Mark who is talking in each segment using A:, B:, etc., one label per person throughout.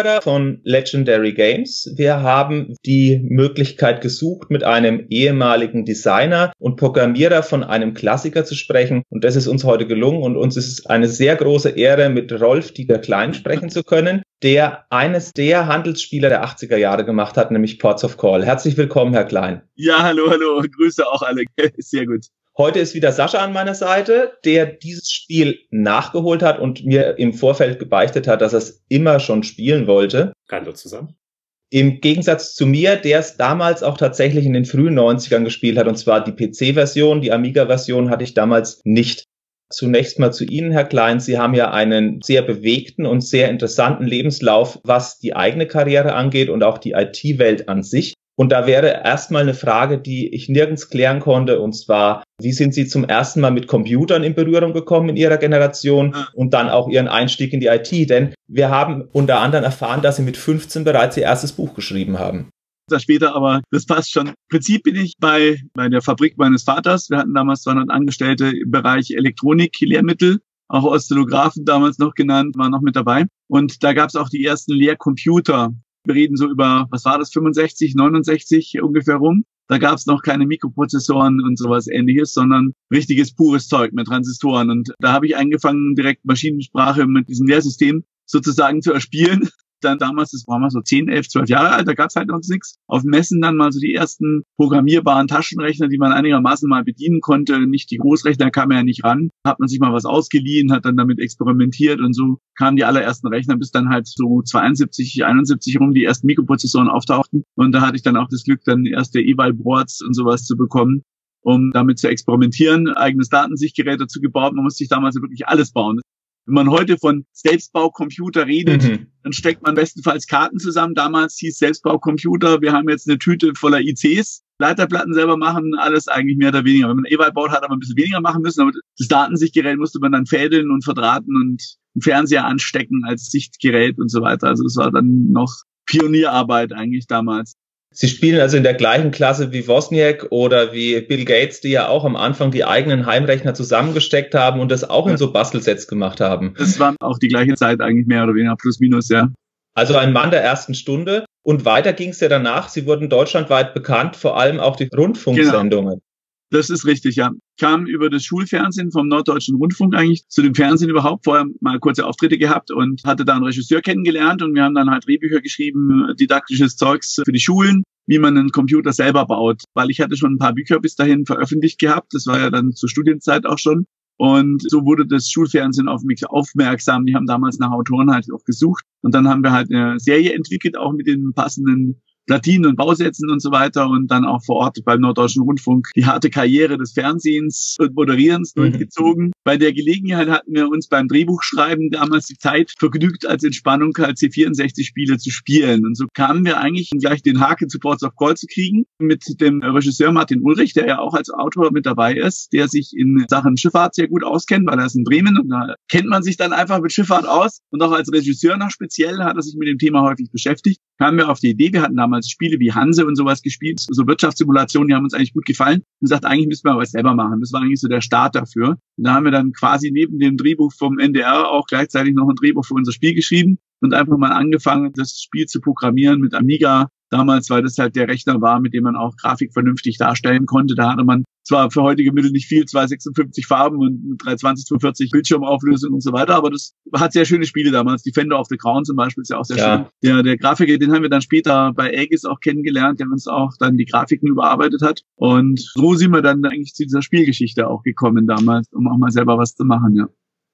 A: Zuhörer von Legendary Games, wir haben die Möglichkeit gesucht, mit einem ehemaligen Designer und Programmierer von einem Klassiker zu sprechen. Und das ist uns heute gelungen. Und uns ist eine sehr große Ehre, mit Rolf Dieter Klein sprechen zu können, der eines der Handelsspieler der 80er Jahre gemacht hat, nämlich Ports of Call. Herzlich willkommen, Herr Klein.
B: Ja, hallo, hallo. Grüße auch alle. Sehr gut.
A: Heute ist wieder Sascha an meiner Seite, der dieses Spiel nachgeholt hat und mir im Vorfeld gebeichtet hat, dass er es immer schon spielen wollte.
C: Hallo zusammen.
A: Im Gegensatz zu mir, der es damals auch tatsächlich in den frühen 90ern gespielt hat, und zwar die PC-Version, die Amiga-Version hatte ich damals nicht. Zunächst mal zu Ihnen, Herr Klein. Sie haben ja einen sehr bewegten und sehr interessanten Lebenslauf, was die eigene Karriere angeht und auch die IT-Welt an sich. Und da wäre erstmal eine Frage, die ich nirgends klären konnte, und zwar, wie sind Sie zum ersten Mal mit Computern in Berührung gekommen in Ihrer Generation ah. und dann auch Ihren Einstieg in die IT? Denn wir haben unter anderem erfahren, dass Sie mit 15 bereits Ihr erstes Buch geschrieben haben
B: das später, aber das passt schon. Im Prinzip bin ich bei, bei der Fabrik meines Vaters. Wir hatten damals 200 Angestellte im Bereich Elektronik, Lehrmittel, auch Oszillographen damals noch genannt, war noch mit dabei. Und da gab es auch die ersten Lehrcomputer. Wir reden so über, was war das, 65, 69 ungefähr rum. Da gab es noch keine Mikroprozessoren und sowas ähnliches, sondern richtiges pures Zeug mit Transistoren. Und da habe ich angefangen, direkt Maschinensprache mit diesem Lehrsystem sozusagen zu erspielen dann damals, das war mal so 10, 11, 12 Jahre alt, da gab's halt uns nichts. Auf Messen dann mal so die ersten programmierbaren Taschenrechner, die man einigermaßen mal bedienen konnte. Nicht die Großrechner kamen ja nicht ran. Hat man sich mal was ausgeliehen, hat dann damit experimentiert und so kamen die allerersten Rechner, bis dann halt so 72, 71 rum die ersten Mikroprozessoren auftauchten. Und da hatte ich dann auch das Glück, dann erste E-Wahl-Boards und sowas zu bekommen um damit zu experimentieren, eigenes Datensichtgerät dazu gebaut. Man musste sich damals wirklich alles bauen. Wenn man heute von Selbstbaucomputer redet, mhm. dann steckt man bestenfalls Karten zusammen. Damals hieß Selbstbaucomputer, wir haben jetzt eine Tüte voller ICs, Leiterplatten selber machen, alles eigentlich mehr oder weniger. Wenn man E-Wahl baut, hat man ein bisschen weniger machen müssen, aber das Datensichtgerät musste man dann fädeln und verdrahten und einen Fernseher anstecken als Sichtgerät und so weiter. Also das war dann noch Pionierarbeit eigentlich damals.
A: Sie spielen also in der gleichen Klasse wie Wozniak oder wie Bill Gates, die ja auch am Anfang die eigenen Heimrechner zusammengesteckt haben und das auch in so Bastelsets gemacht haben.
B: Das war auch die gleiche Zeit eigentlich mehr oder weniger plus minus, ja.
A: Also ein Mann der ersten Stunde. Und weiter ging es ja danach. Sie wurden deutschlandweit bekannt, vor allem auch die Rundfunksendungen. Genau.
B: Das ist richtig, ja. Kam über das Schulfernsehen vom Norddeutschen Rundfunk eigentlich zu dem Fernsehen überhaupt, vorher mal kurze Auftritte gehabt und hatte da einen Regisseur kennengelernt und wir haben dann halt Drehbücher geschrieben, didaktisches Zeugs für die Schulen, wie man einen Computer selber baut. Weil ich hatte schon ein paar Bücher bis dahin veröffentlicht gehabt, das war ja dann zur Studienzeit auch schon. Und so wurde das Schulfernsehen auf mich aufmerksam. Die haben damals nach Autoren halt auch gesucht. Und dann haben wir halt eine Serie entwickelt, auch mit den passenden Platinen und Bausätzen und so weiter und dann auch vor Ort beim Norddeutschen Rundfunk die harte Karriere des Fernsehens und Moderierens mhm. durchgezogen. Bei der Gelegenheit hatten wir uns beim Drehbuchschreiben damals die Zeit vergnügt, als Entspannung halt C64-Spiele zu spielen. Und so kamen wir eigentlich gleich den Haken zu Ports of Call zu kriegen mit dem Regisseur Martin Ulrich, der ja auch als Autor mit dabei ist, der sich in Sachen Schifffahrt sehr gut auskennt, weil er ist in Bremen und da kennt man sich dann einfach mit Schifffahrt aus. Und auch als Regisseur noch speziell hat er sich mit dem Thema häufig beschäftigt. Kamen wir auf die Idee, wir hatten damals damals Spiele wie Hanse und sowas gespielt, so Wirtschaftssimulationen, die haben uns eigentlich gut gefallen und gesagt, eigentlich müssen wir was selber machen. Das war eigentlich so der Start dafür. Und da haben wir dann quasi neben dem Drehbuch vom NDR auch gleichzeitig noch ein Drehbuch für unser Spiel geschrieben und einfach mal angefangen, das Spiel zu programmieren mit Amiga damals, weil das halt der Rechner war, mit dem man auch Grafik vernünftig darstellen konnte. Da hatte man zwar für heutige Mittel nicht viel, 256 Farben und 320, 240 Bildschirmauflösung und so weiter, aber das hat sehr schöne Spiele damals. Defender of the Crown zum Beispiel ist ja auch sehr ja. schön. Ja, der Grafiker, den haben wir dann später bei Aegis auch kennengelernt, der uns auch dann die Grafiken überarbeitet hat. Und so sind wir dann eigentlich zu dieser Spielgeschichte auch gekommen damals, um auch mal selber was zu machen, ja.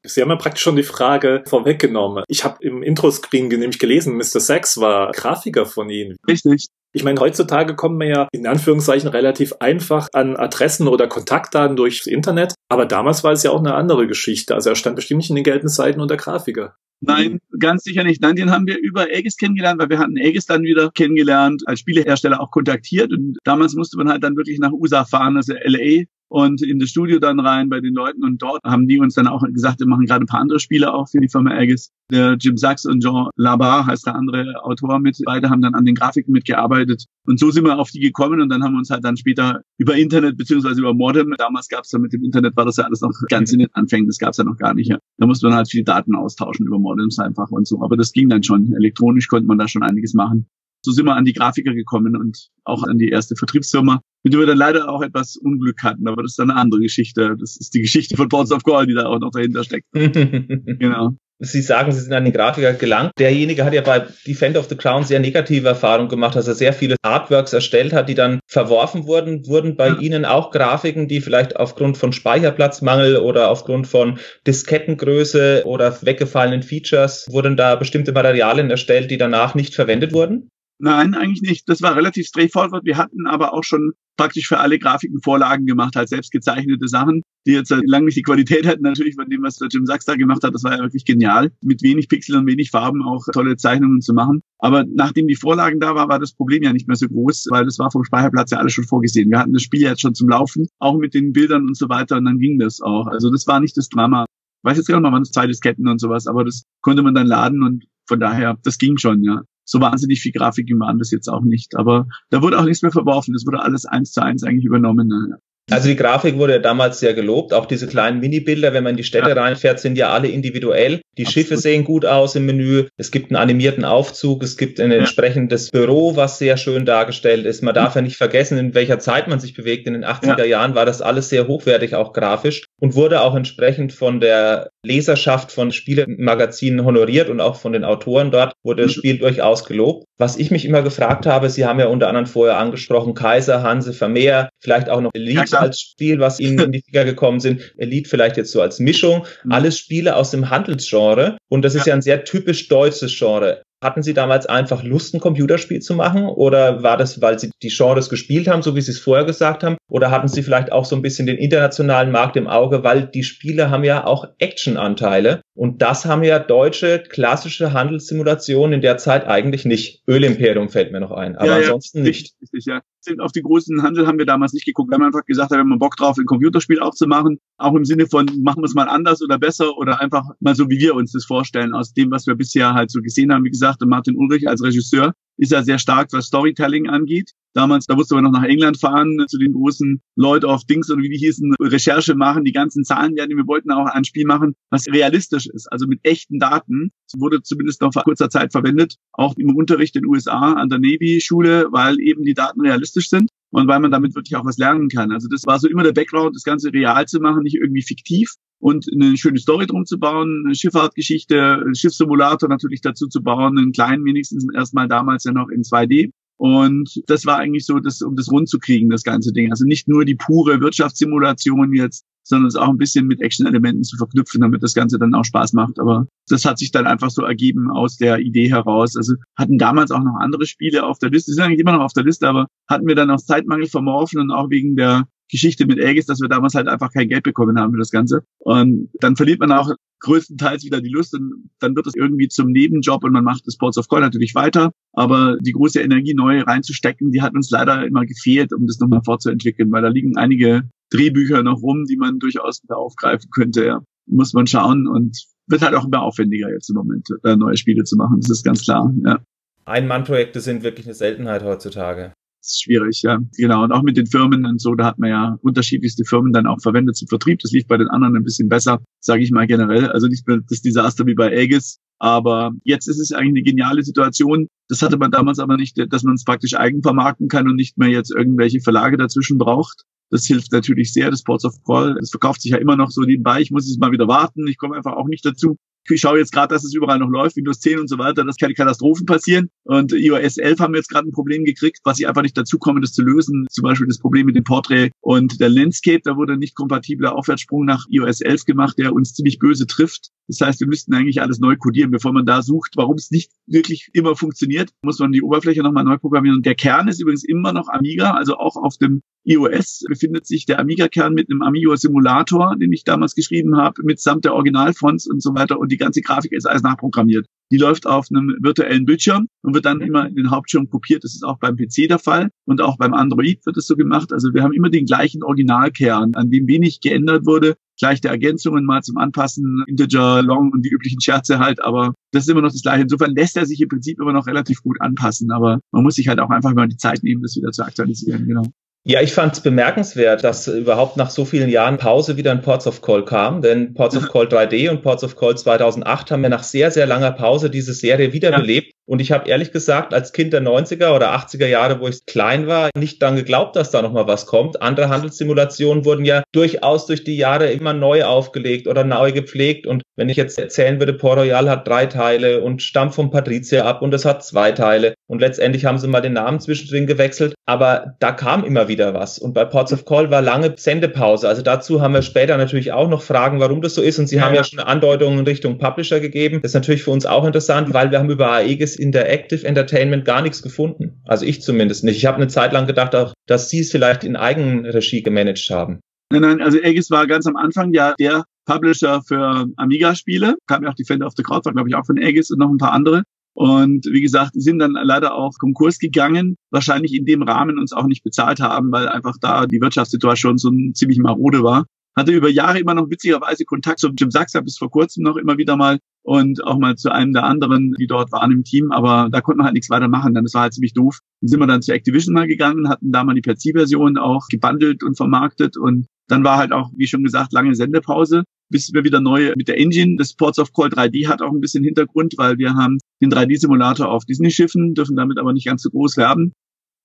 C: Sie haben ja praktisch schon die Frage vorweggenommen. Ich habe im Intro-Screen nämlich gelesen, Mr. Sachs war Grafiker von Ihnen.
B: Richtig.
C: Ich meine, heutzutage kommt man ja in Anführungszeichen relativ einfach an Adressen oder Kontaktdaten durchs Internet. Aber damals war es ja auch eine andere Geschichte. Also er stand bestimmt nicht in den gelben Seiten unter Grafiker.
B: Nein, ganz sicher nicht. Nein, den haben wir über Aegis kennengelernt, weil wir hatten Aegis dann wieder kennengelernt, als Spielehersteller auch kontaktiert. Und damals musste man halt dann wirklich nach USA fahren, also LA und in das Studio dann rein bei den Leuten und dort haben die uns dann auch gesagt, wir machen gerade ein paar andere Spiele auch für die Firma Aegis. Der Jim Sachs und Jean Labar heißt der andere Autor mit. Beide haben dann an den Grafiken mitgearbeitet und so sind wir auf die gekommen und dann haben wir uns halt dann später über Internet beziehungsweise über Modem, damals gab es ja mit dem Internet, war das ja alles noch ganz in den Anfängen, das gab es ja noch gar nicht. Ja. Da musste man halt viele Daten austauschen über Modems einfach und so. Aber das ging dann schon. Elektronisch konnte man da schon einiges machen so sind wir an die Grafiker gekommen und auch an die erste Vertriebsfirma, mit der wir dann leider auch etwas Unglück hatten. Aber das ist dann eine andere Geschichte. Das ist die Geschichte von Ports of Call, die da auch noch dahinter steckt.
A: genau. Sie sagen, Sie sind an den Grafiker gelangt. Derjenige hat ja bei Defend of the Crown sehr negative Erfahrungen gemacht, dass er sehr viele Artworks erstellt hat, die dann verworfen wurden. Wurden bei. Ihnen auch Grafiken, die vielleicht aufgrund von Speicherplatzmangel oder aufgrund von Diskettengröße oder weggefallenen Features, wurden da bestimmte Materialien erstellt, die danach nicht verwendet wurden?
B: Nein, eigentlich nicht. Das war relativ straightforward. Wir hatten aber auch schon praktisch für alle Grafiken Vorlagen gemacht, halt selbst gezeichnete Sachen, die jetzt halt lange nicht die Qualität hatten natürlich von dem, was der Jim Sachs da gemacht hat. Das war ja wirklich genial, mit wenig Pixeln und wenig Farben auch tolle Zeichnungen zu machen. Aber nachdem die Vorlagen da war, war das Problem ja nicht mehr so groß, weil das war vom Speicherplatz ja alles schon vorgesehen. Wir hatten das Spiel jetzt schon zum Laufen, auch mit den Bildern und so weiter, und dann ging das auch. Also das war nicht das Drama. Ich weiß jetzt gar nicht, waren es zwei Disketten und sowas, aber das konnte man dann laden und von daher, das ging schon, ja so wahnsinnig viel Grafiken waren das jetzt auch nicht. Aber da wurde auch nichts mehr verworfen. Das wurde alles eins zu eins eigentlich übernommen.
A: Also die Grafik wurde ja damals sehr gelobt. Auch diese kleinen Minibilder, wenn man in die Städte ja. reinfährt, sind ja alle individuell. Die Absolut. Schiffe sehen gut aus im Menü. Es gibt einen animierten Aufzug. Es gibt ein ja. entsprechendes Büro, was sehr schön dargestellt ist. Man darf ja nicht vergessen, in welcher Zeit man sich bewegt. In den 80er ja. Jahren war das alles sehr hochwertig, auch grafisch und wurde auch entsprechend von der Leserschaft von Spielemagazinen honoriert und auch von den Autoren dort wurde das mhm. Spiel durchaus gelobt. Was ich mich immer gefragt habe, Sie haben ja unter anderem vorher angesprochen, Kaiser, Hanse, Vermeer, vielleicht auch noch Elite ja, als Spiel, was Ihnen in die Finger gekommen sind. Elite vielleicht jetzt so als Mischung. Mhm. Alles Spiele aus dem Handelsgenre. Und das ist ja, ja ein sehr typisch deutsches Genre. Hatten Sie damals einfach Lust, ein Computerspiel zu machen? Oder war das, weil Sie die Genres gespielt haben, so wie Sie es vorher gesagt haben? Oder hatten Sie vielleicht auch so ein bisschen den internationalen Markt im Auge, weil die Spiele haben ja auch Action-Anteile. Und das haben ja deutsche klassische Handelssimulationen in der Zeit eigentlich nicht. Ölimperium fällt mir noch ein, aber ja, ansonsten ja, nicht.
B: Richtig, ja. Auf die großen Handel haben wir damals nicht geguckt. Wir haben einfach gesagt, wir haben Bock drauf, ein Computerspiel auch zu machen. Auch im Sinne von, machen wir es mal anders oder besser oder einfach mal so, wie wir uns das vorstellen, aus dem, was wir bisher halt so gesehen haben. Wie gesagt, Martin Ulrich als Regisseur ist ja sehr stark, was Storytelling angeht. Damals, da musste man noch nach England fahren, zu den großen Lloyd of Dings oder wie die hießen, Recherche machen, die ganzen Zahlen werden. Wir wollten auch ein Spiel machen, was realistisch ist, also mit echten Daten. Das wurde zumindest noch vor kurzer Zeit verwendet, auch im Unterricht in den USA an der Navy-Schule, weil eben die Daten realistisch sind und weil man damit wirklich auch was lernen kann. Also das war so immer der Background, das Ganze real zu machen, nicht irgendwie fiktiv und eine schöne Story drum zu bauen, eine Schifffahrtgeschichte, einen Schiffssimulator natürlich dazu zu bauen, einen kleinen wenigstens erstmal damals ja noch in 2D. Und das war eigentlich so, das, um das rund zu kriegen, das ganze Ding. Also nicht nur die pure Wirtschaftssimulation jetzt, sondern es auch ein bisschen mit Action-Elementen zu verknüpfen, damit das Ganze dann auch Spaß macht. Aber das hat sich dann einfach so ergeben aus der Idee heraus. Also hatten damals auch noch andere Spiele auf der Liste, die sind eigentlich immer noch auf der Liste, aber hatten wir dann aus Zeitmangel verworfen und auch wegen der Geschichte mit Aegis, dass wir damals halt einfach kein Geld bekommen haben für das Ganze. Und dann verliert man auch größtenteils wieder die Lust und dann wird es irgendwie zum Nebenjob und man macht das Ports of Call natürlich weiter. Aber die große Energie neu reinzustecken, die hat uns leider immer gefehlt, um das nochmal fortzuentwickeln, weil da liegen einige Drehbücher noch rum, die man durchaus wieder aufgreifen könnte. Ja. Muss man schauen und wird halt auch immer aufwendiger jetzt im Moment, äh, neue Spiele zu machen. Das ist ganz klar. Ja.
A: Ein-Mann-Projekte sind wirklich eine Seltenheit heutzutage
B: ist schwierig, ja. Genau. Und auch mit den Firmen und so, da hat man ja unterschiedlichste Firmen dann auch verwendet zum Vertrieb. Das lief bei den anderen ein bisschen besser, sage ich mal generell. Also nicht mehr das Desaster wie bei Aegis. Aber jetzt ist es eigentlich eine geniale Situation. Das hatte man damals aber nicht, dass man es praktisch eigen vermarkten kann und nicht mehr jetzt irgendwelche Verlage dazwischen braucht. Das hilft natürlich sehr, das Ports of Call. Es verkauft sich ja immer noch so nebenbei. Ich muss jetzt mal wieder warten. Ich komme einfach auch nicht dazu ich schaue jetzt gerade, dass es überall noch läuft, Windows 10 und so weiter, dass keine Katastrophen passieren. Und iOS 11 haben wir jetzt gerade ein Problem gekriegt, was ich einfach nicht dazu komme, das zu lösen. Zum Beispiel das Problem mit dem Portrait und der Landscape, da wurde ein nicht kompatibler Aufwärtssprung nach iOS 11 gemacht, der uns ziemlich böse trifft. Das heißt, wir müssten eigentlich alles neu codieren, bevor man da sucht, warum es nicht wirklich immer funktioniert, muss man die Oberfläche nochmal neu programmieren. Und der Kern ist übrigens immer noch Amiga, also auch auf dem iOS befindet sich der Amiga-Kern mit einem Amiga-Simulator, den ich damals geschrieben habe, mitsamt der Originalfonts und so weiter. Und die ganze Grafik ist alles nachprogrammiert. die läuft auf einem virtuellen Bildschirm und wird dann immer in den Hauptschirm kopiert. Das ist auch beim PC der Fall und auch beim Android wird es so gemacht. Also wir haben immer den gleichen Originalkern, an dem wenig geändert wurde. Gleiche Ergänzungen mal zum Anpassen, Integer, Long und die üblichen Scherze halt, aber das ist immer noch das gleiche. Insofern lässt er sich im Prinzip immer noch relativ gut anpassen, aber man muss sich halt auch einfach mal die Zeit nehmen, das wieder zu aktualisieren, genau.
A: Ja, ich fand es bemerkenswert, dass überhaupt nach so vielen Jahren Pause wieder ein Ports of Call kam, denn Ports of Call 3D und Ports of Call 2008 haben ja nach sehr, sehr langer Pause diese Serie wiederbelebt. Und ich habe ehrlich gesagt, als Kind der 90er oder 80er Jahre, wo ich klein war, nicht dann geglaubt, dass da nochmal was kommt. Andere Handelssimulationen wurden ja durchaus durch die Jahre immer neu aufgelegt oder neu gepflegt. Und wenn ich jetzt erzählen würde, Port Royal hat drei Teile und stammt vom Patrizia ab und es hat zwei Teile. Und letztendlich haben sie mal den Namen zwischendrin gewechselt. Aber da kam immer wieder was. Und bei Ports of Call war lange Sendepause. Also dazu haben wir später natürlich auch noch Fragen, warum das so ist. Und Sie ja. haben ja schon Andeutungen in Richtung Publisher gegeben. Das ist natürlich für uns auch interessant, weil wir haben über AEGIS Interactive Entertainment gar nichts gefunden. Also ich zumindest nicht. Ich habe eine Zeit lang gedacht auch, dass sie es vielleicht in Eigenregie gemanagt haben.
B: Nein, nein, also Aegis war ganz am Anfang ja der Publisher für Amiga-Spiele. Kam ja auch Defender of the Crowd, war glaube ich auch von Aegis und noch ein paar andere. Und wie gesagt, die sind dann leider auch Konkurs gegangen, wahrscheinlich in dem Rahmen uns auch nicht bezahlt haben, weil einfach da die Wirtschaftssituation so ziemlich marode war. Hatte über Jahre immer noch witzigerweise Kontakt zu Jim Sachser bis vor kurzem noch immer wieder mal und auch mal zu einem der anderen, die dort waren im Team, aber da konnte man halt nichts weiter machen, denn das war halt ziemlich doof. Dann sind wir dann zu Activision mal gegangen, hatten da mal die PC-Version auch gebundelt und vermarktet und dann war halt auch, wie schon gesagt, lange Sendepause, bis wir wieder neu mit der Engine. Das Ports of Call 3D hat auch ein bisschen Hintergrund, weil wir haben den 3D-Simulator auf Disney-Schiffen, dürfen damit aber nicht ganz so groß werden.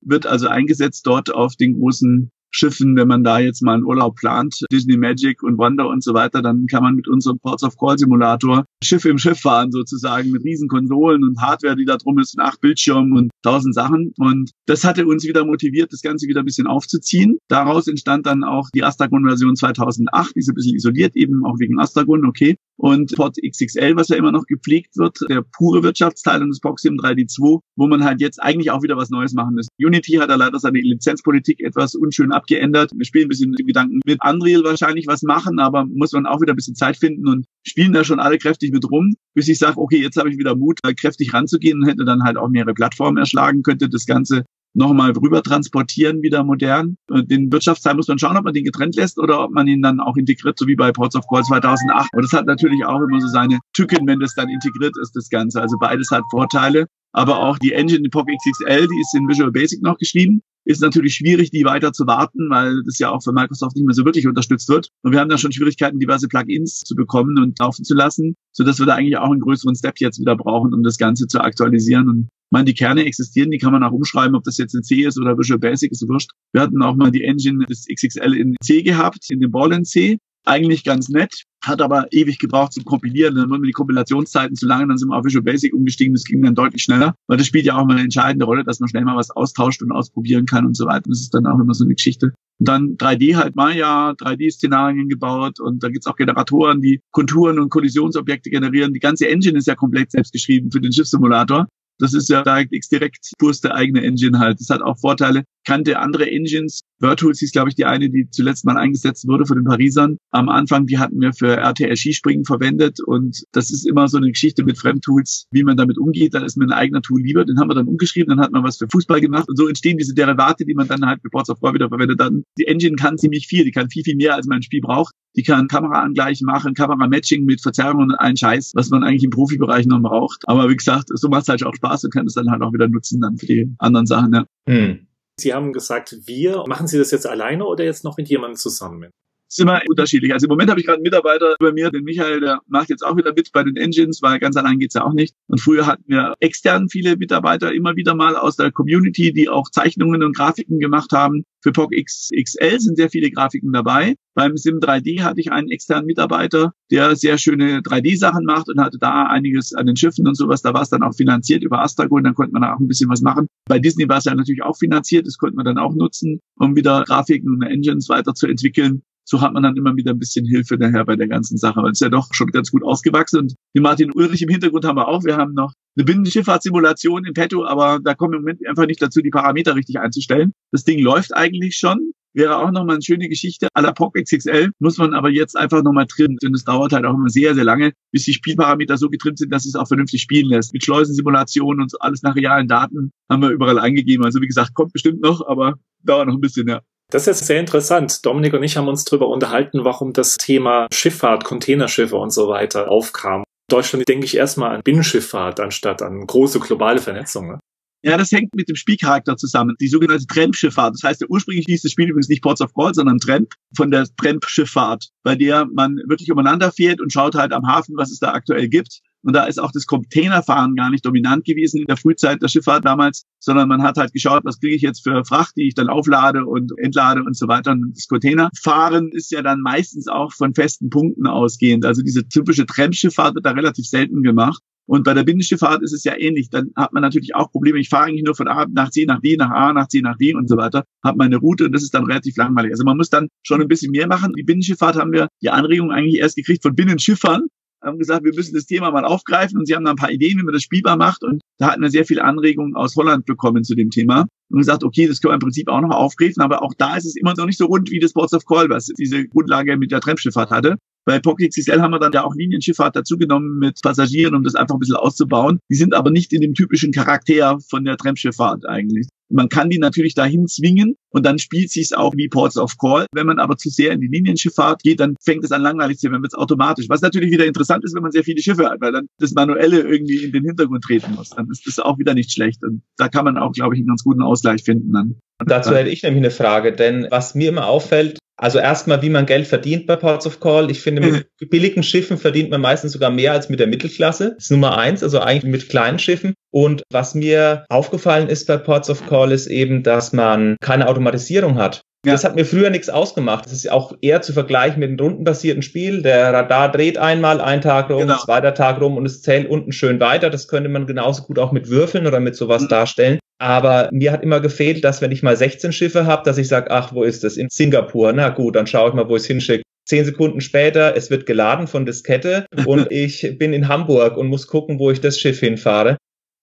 B: Wird also eingesetzt dort auf den großen Schiffen, wenn man da jetzt mal einen Urlaub plant, Disney Magic und Wonder und so weiter, dann kann man mit unserem Ports of Call Simulator Schiff im Schiff fahren sozusagen mit riesen Konsolen und Hardware, die da drum ist und acht Bildschirmen und tausend Sachen. Und das hatte uns wieder motiviert, das Ganze wieder ein bisschen aufzuziehen. Daraus entstand dann auch die Astragon Version 2008, die ist ein bisschen isoliert, eben auch wegen Astragon, okay und Port XXL, was ja immer noch gepflegt wird, der pure Wirtschaftsteil und das Proxim 3D2, wo man halt jetzt eigentlich auch wieder was Neues machen muss. Unity hat da leider seine Lizenzpolitik etwas unschön abgeändert. Wir spielen ein bisschen dem Gedanken, mit Unreal wahrscheinlich was machen, aber muss man auch wieder ein bisschen Zeit finden und spielen da schon alle kräftig mit rum, bis ich sage, okay, jetzt habe ich wieder Mut, kräftig ranzugehen und hätte dann halt auch mehrere Plattformen erschlagen, könnte das Ganze nochmal rüber transportieren, wieder modern. Den Wirtschaftsteil muss man schauen, ob man den getrennt lässt oder ob man ihn dann auch integriert, so wie bei Ports of Call 2008. Und das hat natürlich auch immer so seine Tücken, wenn das dann integriert ist, das Ganze. Also beides hat Vorteile. Aber auch die Engine, die Pop XXL, die ist in Visual Basic noch geschrieben. Ist natürlich schwierig, die weiter zu warten, weil das ja auch für Microsoft nicht mehr so wirklich unterstützt wird. Und wir haben da schon Schwierigkeiten, diverse Plugins zu bekommen und laufen zu lassen, sodass wir da eigentlich auch einen größeren Step jetzt wieder brauchen, um das Ganze zu aktualisieren. Und meine, die Kerne existieren, die kann man auch umschreiben, ob das jetzt in C ist oder Visual Basic, ist wurscht. Wir hatten auch mal die Engine des XXL in C gehabt, in dem Ball in C. Eigentlich ganz nett, hat aber ewig gebraucht zum Kompilieren. Dann wurden die Kompilationszeiten zu lange, dann sind wir auf Visual Basic umgestiegen, das ging dann deutlich schneller. Weil das spielt ja auch mal eine entscheidende Rolle, dass man schnell mal was austauscht und ausprobieren kann und so weiter. Das ist dann auch immer so eine Geschichte. Und dann 3D halt Maya, 3D-Szenarien gebaut und da gibt's auch Generatoren, die Konturen und Kollisionsobjekte generieren. Die ganze Engine ist ja komplett selbst geschrieben für den Schiffssimulator. Das ist ja DirectX direkt purste eigene Engine halt. Das hat auch Vorteile. Kannte andere Engines. Virtuals hieß, glaube ich, die eine, die zuletzt mal eingesetzt wurde von den Parisern. Am Anfang, die hatten wir für RTL Skispringen verwendet. Und das ist immer so eine Geschichte mit Fremdtools, wie man damit umgeht. Dann ist mir ein eigener Tool lieber. Den haben wir dann umgeschrieben. Dann hat man was für Fußball gemacht. Und so entstehen diese Derivate, die man dann halt für Ports of War wieder verwendet. Dann die Engine kann ziemlich viel. Die kann viel, viel mehr, als mein Spiel braucht. Die kann Kameraangleichen machen, Kameramatching mit Verzerrungen und allen Scheiß, was man eigentlich im Profibereich noch braucht. Aber wie gesagt, so macht es halt auch Spaß und kann es dann halt auch wieder nutzen dann für die anderen Sachen. Ja. Hm.
C: Sie haben gesagt, wir. Machen Sie das jetzt alleine oder jetzt noch mit jemandem zusammen?
B: Ist immer unterschiedlich. Also im Moment habe ich gerade einen Mitarbeiter bei mir, den Michael, der macht jetzt auch wieder mit bei den Engines, weil ganz allein geht's ja auch nicht. Und früher hatten wir extern viele Mitarbeiter immer wieder mal aus der Community, die auch Zeichnungen und Grafiken gemacht haben. Für POC XL sind sehr viele Grafiken dabei. Beim Sim 3D hatte ich einen externen Mitarbeiter, der sehr schöne 3D-Sachen macht und hatte da einiges an den Schiffen und sowas. Da war es dann auch finanziert über Astragon, dann konnte man da auch ein bisschen was machen. Bei Disney war es ja natürlich auch finanziert, das konnte man dann auch nutzen, um wieder Grafiken und Engines weiterzuentwickeln so hat man dann immer wieder ein bisschen Hilfe daher bei der ganzen Sache, weil es ja doch schon ganz gut ausgewachsen und die Martin Ulrich im Hintergrund haben wir auch. Wir haben noch eine Binnenschifffahrtssimulation in petto, aber da kommen wir im Moment einfach nicht dazu, die Parameter richtig einzustellen. Das Ding läuft eigentlich schon. wäre auch nochmal eine schöne Geschichte. À la POC XXL muss man aber jetzt einfach nochmal trimmen. Denn es dauert halt auch immer sehr, sehr lange, bis die Spielparameter so getrimmt sind, dass es auch vernünftig spielen lässt. Mit Schleusensimulationen und so alles nach realen Daten haben wir überall eingegeben. Also wie gesagt, kommt bestimmt noch, aber dauert noch ein bisschen, ja.
C: Das ist jetzt sehr interessant. Dominik und ich haben uns darüber unterhalten, warum das Thema Schifffahrt, Containerschiffe und so weiter aufkam. Deutschland denke ich erstmal an Binnenschifffahrt anstatt an große globale Vernetzung. Ne?
B: Ja, das hängt mit dem Spielcharakter zusammen. Die sogenannte Tramp-Schifffahrt. Das heißt, ursprünglich hieß das Spiel übrigens nicht Ports of Call, sondern Tramp von der Tramp-Schifffahrt, bei der man wirklich umeinander fährt und schaut halt am Hafen, was es da aktuell gibt. Und da ist auch das Containerfahren gar nicht dominant gewesen in der Frühzeit der Schifffahrt damals, sondern man hat halt geschaut, was kriege ich jetzt für Fracht, die ich dann auflade und entlade und so weiter. Und das Containerfahren ist ja dann meistens auch von festen Punkten ausgehend. Also diese typische Tramschifffahrt wird da relativ selten gemacht. Und bei der Binnenschifffahrt ist es ja ähnlich. Dann hat man natürlich auch Probleme. Ich fahre eigentlich nur von A nach C nach D, nach A nach C nach D und so weiter. Habe meine Route und das ist dann relativ langweilig. Also man muss dann schon ein bisschen mehr machen. Die Binnenschifffahrt haben wir die Anregung eigentlich erst gekriegt von Binnenschiffern, haben gesagt, wir müssen das Thema mal aufgreifen und sie haben da ein paar Ideen, wie man das spielbar macht und da hatten wir sehr viele Anregungen aus Holland bekommen zu dem Thema und gesagt, okay, das können wir im Prinzip auch noch aufgreifen, aber auch da ist es immer noch nicht so rund wie das Ports of Call, was diese Grundlage mit der Tramschifffahrt hatte. Bei Pocket XL haben wir dann ja auch Linienschifffahrt dazugenommen mit Passagieren, um das einfach ein bisschen auszubauen. Die sind aber nicht in dem typischen Charakter von der Tramschifffahrt eigentlich. Man kann die natürlich dahin zwingen und dann spielt sich's auch wie Ports of Call. Wenn man aber zu sehr in die Linienschifffahrt geht, dann fängt es an langweilig zu werden, dann es automatisch. Was natürlich wieder interessant ist, wenn man sehr viele Schiffe hat, weil dann das Manuelle irgendwie in den Hintergrund treten muss. Dann ist das auch wieder nicht schlecht. Und da kann man auch, glaube ich, einen ganz guten Ausgleich finden dann.
A: Und dazu hätte ich nämlich eine Frage, denn was mir immer auffällt, also erstmal, wie man Geld verdient bei Ports of Call. Ich finde, mit billigen Schiffen verdient man meistens sogar mehr als mit der Mittelklasse. Das ist Nummer eins, also eigentlich mit kleinen Schiffen. Und was mir aufgefallen ist bei Ports of Call ist eben, dass man keine Automatisierung hat. Ja. Das hat mir früher nichts ausgemacht. Das ist auch eher zu vergleichen mit einem rundenbasierten Spiel. Der Radar dreht einmal einen Tag rum, genau. zweiter Tag rum und es zählt unten schön weiter. Das könnte man genauso gut auch mit Würfeln oder mit sowas mhm. darstellen. Aber mir hat immer gefehlt, dass wenn ich mal 16 Schiffe habe, dass ich sage, ach, wo ist das? In Singapur. Na gut, dann schaue ich mal, wo ich es hinschicke. Zehn Sekunden später, es wird geladen von Diskette und ich bin in Hamburg und muss gucken, wo ich das Schiff hinfahre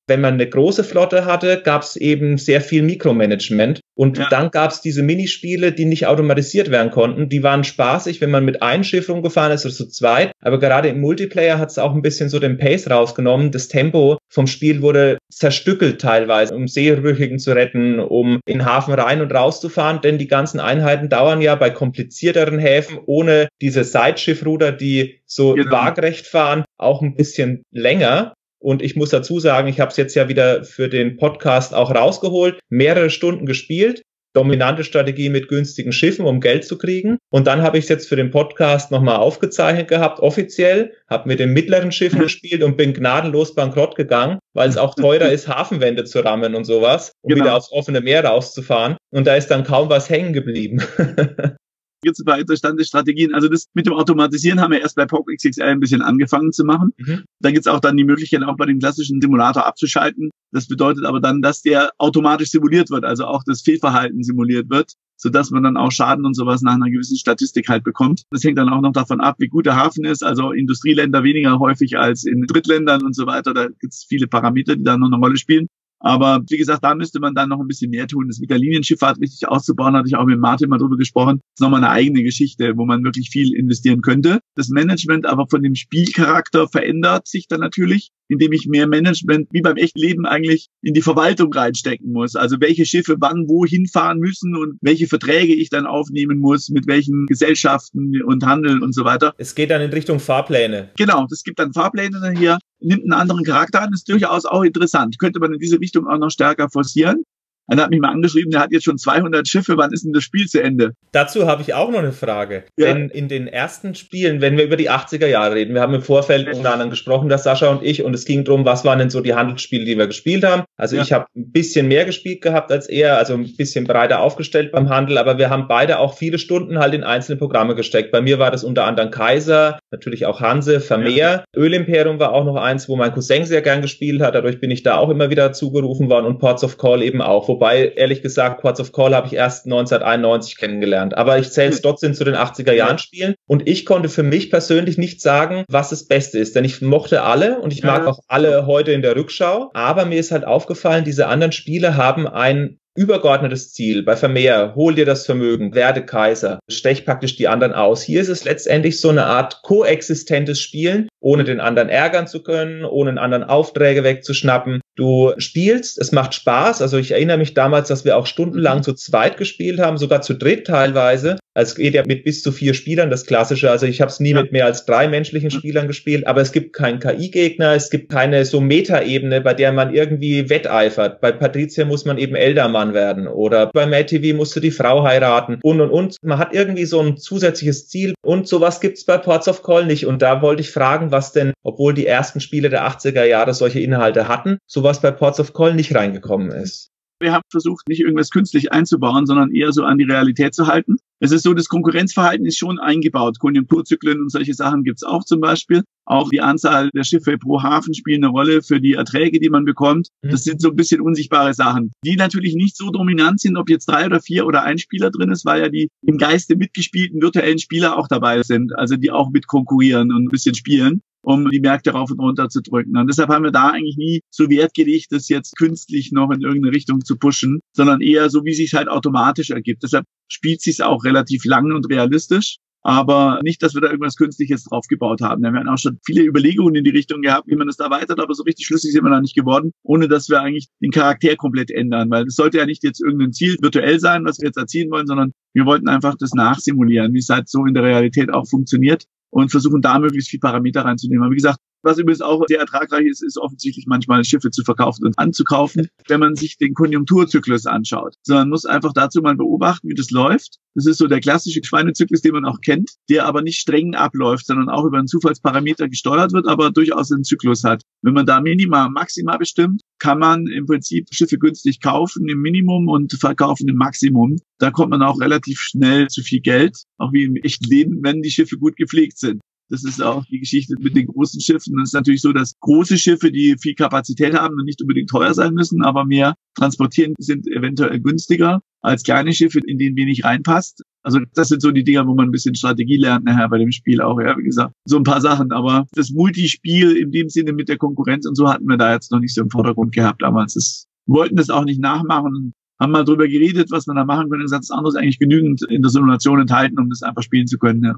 A: wenn man eine große Flotte hatte, gab es eben sehr viel Mikromanagement. Und ja. dann gab es diese Minispiele, die nicht automatisiert werden konnten. Die waren spaßig, wenn man mit einem Schiff rumgefahren ist oder zu zweit. Aber gerade im Multiplayer hat es auch ein bisschen so den Pace rausgenommen. Das Tempo vom Spiel wurde zerstückelt teilweise, um Seerüchigen zu retten, um in den Hafen rein und raus zu fahren. Denn die ganzen Einheiten dauern ja bei komplizierteren Häfen ohne diese Sideschiffruder, die so genau. waagerecht fahren, auch ein bisschen länger. Und ich muss dazu sagen, ich habe es jetzt ja wieder für den Podcast auch rausgeholt, mehrere Stunden gespielt, dominante Strategie mit günstigen Schiffen, um Geld zu kriegen. Und dann habe ich es jetzt für den Podcast nochmal aufgezeichnet gehabt, offiziell, habe mit den mittleren Schiffen gespielt und bin gnadenlos bankrott gegangen, weil es auch teurer ist, Hafenwände zu rammen und sowas, um genau. wieder aufs offene Meer rauszufahren. Und da ist dann kaum was hängen geblieben.
B: gibt es ein paar interessante Strategien. Also das mit dem Automatisieren haben wir erst bei POC XXL ein bisschen angefangen zu machen. Mhm. Da gibt es auch dann die Möglichkeit, auch bei dem klassischen Simulator abzuschalten. Das bedeutet aber dann, dass der automatisch simuliert wird, also auch das Fehlverhalten simuliert wird so dass man dann auch Schaden und sowas nach einer gewissen Statistik halt bekommt. Das hängt dann auch noch davon ab, wie gut der Hafen ist. Also Industrieländer weniger häufig als in Drittländern und so weiter. Da gibt es viele Parameter, die da noch eine Rolle spielen. Aber wie gesagt, da müsste man dann noch ein bisschen mehr tun. Das mit der Linienschifffahrt richtig auszubauen, hatte ich auch mit Martin mal drüber gesprochen. Das ist nochmal eine eigene Geschichte, wo man wirklich viel investieren könnte. Das Management aber von dem Spielcharakter verändert sich dann natürlich indem ich mehr Management wie beim echten Leben eigentlich in die Verwaltung reinstecken muss. Also welche Schiffe wann wohin fahren müssen und welche Verträge ich dann aufnehmen muss, mit welchen Gesellschaften und Handeln und so weiter.
A: Es geht dann in Richtung Fahrpläne.
B: Genau, es gibt dann Fahrpläne dann hier, nimmt einen anderen Charakter an, ist durchaus auch interessant. Könnte man in diese Richtung auch noch stärker forcieren. Einer hat mich mal angeschrieben, der hat jetzt schon 200 Schiffe, wann ist denn das Spiel zu Ende?
A: Dazu habe ich auch noch eine Frage. Ja. Denn in den ersten Spielen, wenn wir über die 80er Jahre reden, wir haben im Vorfeld unter anderem gesprochen, dass Sascha und ich, und es ging darum, was waren denn so die Handelsspiele, die wir gespielt haben. Also ja. ich habe ein bisschen mehr gespielt gehabt als er, also ein bisschen breiter aufgestellt beim Handel, aber wir haben beide auch viele Stunden halt in einzelne Programme gesteckt. Bei mir war das unter anderem Kaiser, natürlich auch Hanse, Vermeer. Ja. Ölimperium war auch noch eins, wo mein Cousin sehr gern gespielt hat, dadurch bin ich da auch immer wieder zugerufen worden und Ports of Call eben auch, wo Wobei, ehrlich gesagt, Quartz of Call habe ich erst 1991 kennengelernt. Aber ich zähle es trotzdem zu den 80er Jahren Spielen. Und ich konnte für mich persönlich nicht sagen, was das Beste ist. Denn ich mochte alle und ich mag auch alle heute in der Rückschau. Aber mir ist halt aufgefallen, diese anderen Spiele haben ein übergeordnetes Ziel. Bei Vermeer, hol dir das Vermögen, werde Kaiser, stech praktisch die anderen aus. Hier ist es letztendlich so eine Art koexistentes Spielen, ohne den anderen ärgern zu können, ohne den anderen Aufträge wegzuschnappen. Du spielst, es macht Spaß. Also ich erinnere mich damals, dass wir auch stundenlang zu zweit gespielt haben, sogar zu dritt teilweise. Es geht ja mit bis zu vier Spielern, das Klassische. Also ich habe es nie ja. mit mehr als drei menschlichen Spielern gespielt, aber es gibt keinen KI-Gegner, es gibt keine so Meta-Ebene, bei der man irgendwie wetteifert. Bei Patricia muss man eben Eldermann werden oder bei Mad TV musst du die Frau heiraten und und und. Man hat irgendwie so ein zusätzliches Ziel und sowas gibt's bei Ports of Call nicht. Und da wollte ich fragen, was denn, obwohl die ersten Spiele der 80er Jahre solche Inhalte hatten, sowas bei Ports of Call nicht reingekommen ist.
B: Wir haben versucht, nicht irgendwas künstlich einzubauen, sondern eher so an die Realität zu halten. Es ist so, das Konkurrenzverhalten ist schon eingebaut. Konjunkturzyklen und solche Sachen gibt's auch zum Beispiel. Auch die Anzahl der Schiffe pro Hafen spielen eine Rolle für die Erträge, die man bekommt. Mhm. Das sind so ein bisschen unsichtbare Sachen, die natürlich nicht so dominant sind, ob jetzt drei oder vier oder ein Spieler drin ist, weil ja die im Geiste mitgespielten virtuellen Spieler auch dabei sind, also die auch mit konkurrieren und ein bisschen spielen um die Märkte rauf und runter zu drücken. Und deshalb haben wir da eigentlich nie so Wert gelegt, das jetzt künstlich noch in irgendeine Richtung zu pushen, sondern eher so, wie sich halt automatisch ergibt. Deshalb spielt sich auch relativ lang und realistisch. Aber nicht, dass wir da irgendwas Künstliches draufgebaut haben. Wir haben auch schon viele Überlegungen in die Richtung gehabt, wie man das erweitert, aber so richtig schlüssig sind wir da nicht geworden, ohne dass wir eigentlich den Charakter komplett ändern. Weil es sollte ja nicht jetzt irgendein Ziel virtuell sein, was wir jetzt erzielen wollen, sondern wir wollten einfach das nachsimulieren, wie es halt so in der Realität auch funktioniert und versuchen da möglichst viel Parameter reinzunehmen. Aber wie gesagt, was übrigens auch sehr ertragreich ist, ist offensichtlich manchmal Schiffe zu verkaufen und anzukaufen, wenn man sich den Konjunkturzyklus anschaut. Sondern muss einfach dazu mal beobachten, wie das läuft. Das ist so der klassische Schweinezyklus, den man auch kennt, der aber nicht streng abläuft, sondern auch über einen Zufallsparameter gesteuert wird, aber durchaus einen Zyklus hat. Wenn man da Minima, Maxima bestimmt, kann man im Prinzip Schiffe günstig kaufen im Minimum und verkaufen im Maximum. Da kommt man auch relativ schnell zu viel Geld, auch wie im echten Leben, wenn die Schiffe gut gepflegt sind. Das ist auch die Geschichte mit den großen Schiffen. Es ist natürlich so, dass große Schiffe, die viel Kapazität haben und nicht unbedingt teuer sein müssen, aber mehr transportieren, sind eventuell günstiger als kleine Schiffe, in denen wenig reinpasst. Also das sind so die Dinger, wo man ein bisschen Strategie lernt nachher bei dem Spiel auch, ja, wie gesagt. So ein paar Sachen, aber das Multispiel in dem Sinne mit der Konkurrenz und so hatten wir da jetzt noch nicht so im Vordergrund gehabt damals. Das, wollten das auch nicht nachmachen haben mal drüber geredet, was man da machen könnte und gesagt, das andere ist eigentlich genügend in der Simulation enthalten, um das einfach spielen zu können, ja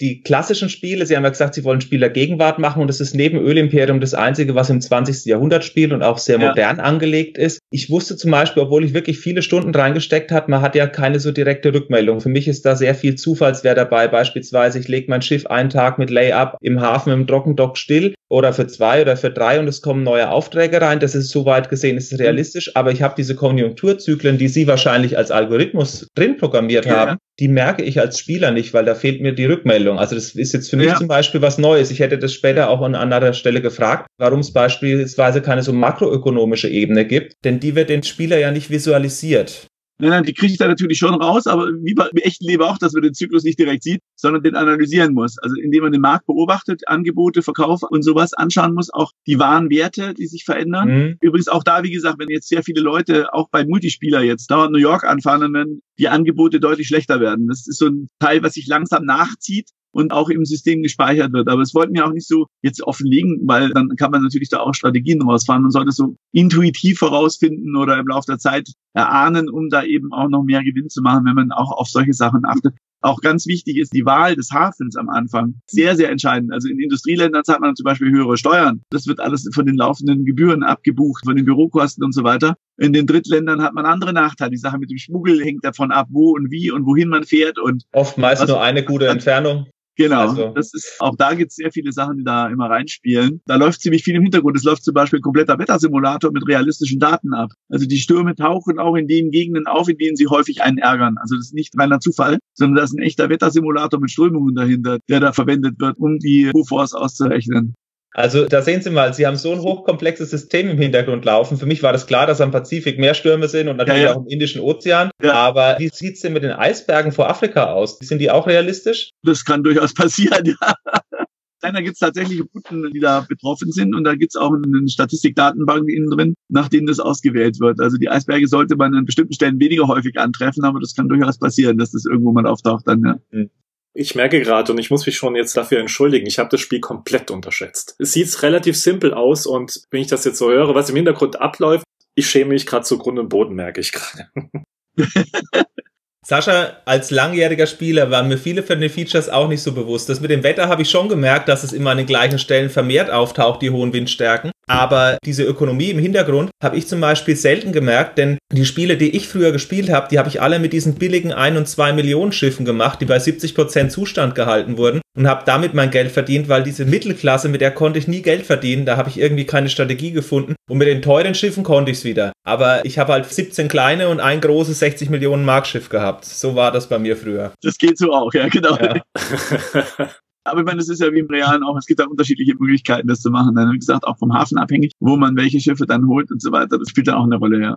A: die klassischen Spiele, Sie haben ja gesagt, Sie wollen Spieler Gegenwart machen und das ist neben Ölimperium das einzige, was im 20. Jahrhundert spielt und auch sehr ja. modern angelegt ist. Ich wusste zum Beispiel, obwohl ich wirklich viele Stunden reingesteckt hat, man hat ja keine so direkte Rückmeldung. Für mich ist da sehr viel Zufallswert dabei. Beispielsweise, ich lege mein Schiff einen Tag mit Layup im Hafen im Trockendock still oder für zwei oder für drei und es kommen neue Aufträge rein. Das ist soweit gesehen, ist realistisch, aber ich habe diese Konjunkturzyklen, die Sie wahrscheinlich als Algorithmus drin programmiert ja. haben, die merke ich als Spieler nicht, weil da fehlt mir die Rückmeldung. Also das ist jetzt für mich ja. zum Beispiel was Neues. Ich hätte das später auch an anderer Stelle gefragt, warum es beispielsweise keine so makroökonomische Ebene gibt, denn die wird den Spieler ja nicht visualisiert.
B: Nein, nein, die kriege ich da natürlich schon raus, aber wie bei echten Leben auch, dass man den Zyklus nicht direkt sieht, sondern den analysieren muss. Also indem man den Markt beobachtet, Angebote, Verkauf und sowas anschauen muss, auch die wahren Werte, die sich verändern. Mhm. Übrigens auch da, wie gesagt, wenn jetzt sehr viele Leute, auch bei Multispieler jetzt dauernd New York anfahren, dann werden die Angebote deutlich schlechter werden. Das ist so ein Teil, was sich langsam nachzieht und auch im System gespeichert wird. Aber es wollten wir auch nicht so jetzt offenlegen, weil dann kann man natürlich da auch Strategien rausfahren. Man sollte so intuitiv herausfinden oder im Laufe der Zeit erahnen, um da eben auch noch mehr Gewinn zu machen, wenn man auch auf solche Sachen achtet. Auch ganz wichtig ist die Wahl des Hafens am Anfang. Sehr, sehr entscheidend. Also in Industrieländern zahlt man zum Beispiel höhere Steuern. Das wird alles von den laufenden Gebühren abgebucht, von den Bürokosten und so weiter. In den Drittländern hat man andere Nachteile. Die Sache mit dem Schmuggel hängt davon ab, wo und wie und wohin man fährt und
A: oftmals nur eine gute Entfernung.
B: Genau, also. das ist, auch da gibt es sehr viele Sachen, die da immer reinspielen. Da läuft ziemlich viel im Hintergrund. Es läuft zum Beispiel ein kompletter Wettersimulator mit realistischen Daten ab. Also die Stürme tauchen auch in den Gegenden auf, in denen sie häufig einen ärgern. Also das ist nicht reiner Zufall, sondern das ist ein echter Wettersimulator mit Strömungen dahinter, der da verwendet wird, um die UFOs auszurechnen.
A: Also da sehen Sie mal, Sie haben so ein hochkomplexes System im Hintergrund laufen. Für mich war das klar, dass am Pazifik mehr Stürme sind und natürlich ja, ja. auch im Indischen Ozean. Ja. Aber wie sieht's denn mit den Eisbergen vor Afrika aus? Sind die auch realistisch?
B: Das kann durchaus passieren, ja. Da gibt es tatsächlich Routen, die da betroffen sind und da gibt es auch eine Statistikdatenbank innen drin, nach denen das ausgewählt wird. Also die Eisberge sollte man an bestimmten Stellen weniger häufig antreffen, aber das kann durchaus passieren, dass das irgendwo mal auftaucht dann, ja. Mhm.
C: Ich merke gerade und ich muss mich schon jetzt dafür entschuldigen, ich habe das Spiel komplett unterschätzt. Es sieht relativ simpel aus und wenn ich das jetzt so höre, was im Hintergrund abläuft, Ich schäme mich gerade zu Grund und Boden, merke ich gerade.
A: Sascha, als langjähriger Spieler waren mir viele von den Features auch nicht so bewusst. Das mit dem Wetter habe ich schon gemerkt, dass es immer an den gleichen Stellen vermehrt auftaucht, die hohen Windstärken. Aber diese Ökonomie im Hintergrund habe ich zum Beispiel selten gemerkt, denn die Spiele, die ich früher gespielt habe, die habe ich alle mit diesen billigen 1 und 2 Millionen Schiffen gemacht, die bei 70 Prozent Zustand gehalten wurden und habe damit mein Geld verdient, weil diese Mittelklasse, mit der konnte ich nie Geld verdienen, da habe ich irgendwie keine Strategie gefunden und mit den teuren Schiffen konnte ich es wieder. Aber ich habe halt 17 kleine und ein großes 60 Millionen Mark Schiff gehabt. So war das bei mir früher.
B: Das geht so auch, ja, genau. Ja. Aber ich meine, das ist ja wie im Realen auch, es gibt da unterschiedliche Möglichkeiten, das zu machen. Dann, wie gesagt, auch vom Hafen abhängig, wo man welche Schiffe dann holt und so weiter. Das spielt dann auch eine Rolle, ja.